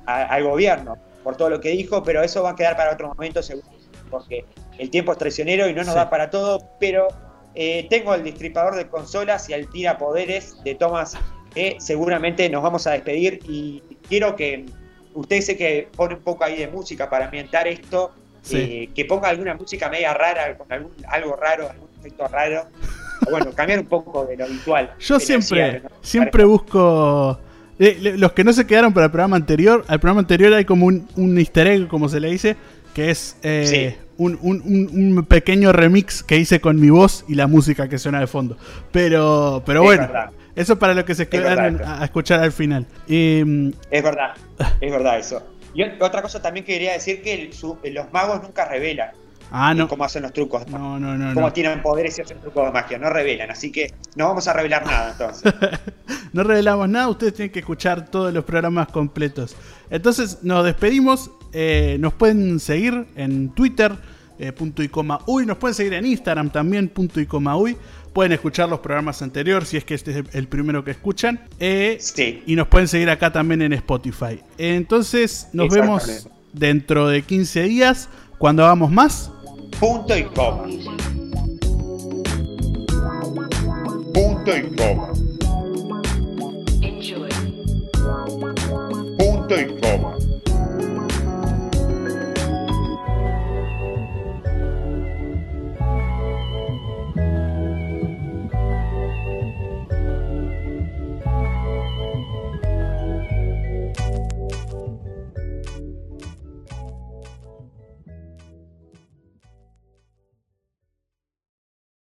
Speaker 4: al gobierno por todo lo que dijo, pero eso va a quedar para otro momento seguro, porque el tiempo es traicionero y no nos da para todo, pero eh, tengo el distripador de consolas y el tira poderes de Thomas. que seguramente nos vamos a despedir y quiero que usted sé que pone un poco ahí de música para ambientar esto, eh, que ponga alguna música media rara, con algún, algo raro, algún efecto raro. bueno, cambiar un poco de lo habitual.
Speaker 5: Yo siempre, siempre busco... Eh, los que no se quedaron para el programa anterior, al programa anterior hay como un, un easter egg, como se le dice, que es un, pequeño remix que hice con mi voz y la música que suena de fondo. Pero, pero bueno, eso para lo que se quedaron a escuchar al final.
Speaker 4: Mm, es verdad, es verdad eso. Y otra cosa también quería decir que los magos nunca revelan.
Speaker 5: Ah, no.
Speaker 4: Cómo hacen los trucos.
Speaker 5: No, no, no.
Speaker 4: Cómo tienen poderes y hacen trucos de magia. No revelan. Así que no vamos a revelar nada entonces.
Speaker 5: no revelamos nada. Ustedes tienen que escuchar todos los programas completos. Entonces nos despedimos. Eh, nos pueden seguir en Twitter. Eh, punto y coma uy. Nos pueden seguir en Instagram también, punto y coma uy. Pueden escuchar los programas anteriores si es que este es el primero que escuchan. Eh,
Speaker 4: Sí.
Speaker 5: y nos pueden seguir acá también en Spotify. Entonces, nos vemos dentro de 15 días cuando hagamos más.
Speaker 4: Ponta e coma.
Speaker 8: Ponta e coma. Ponta e coma.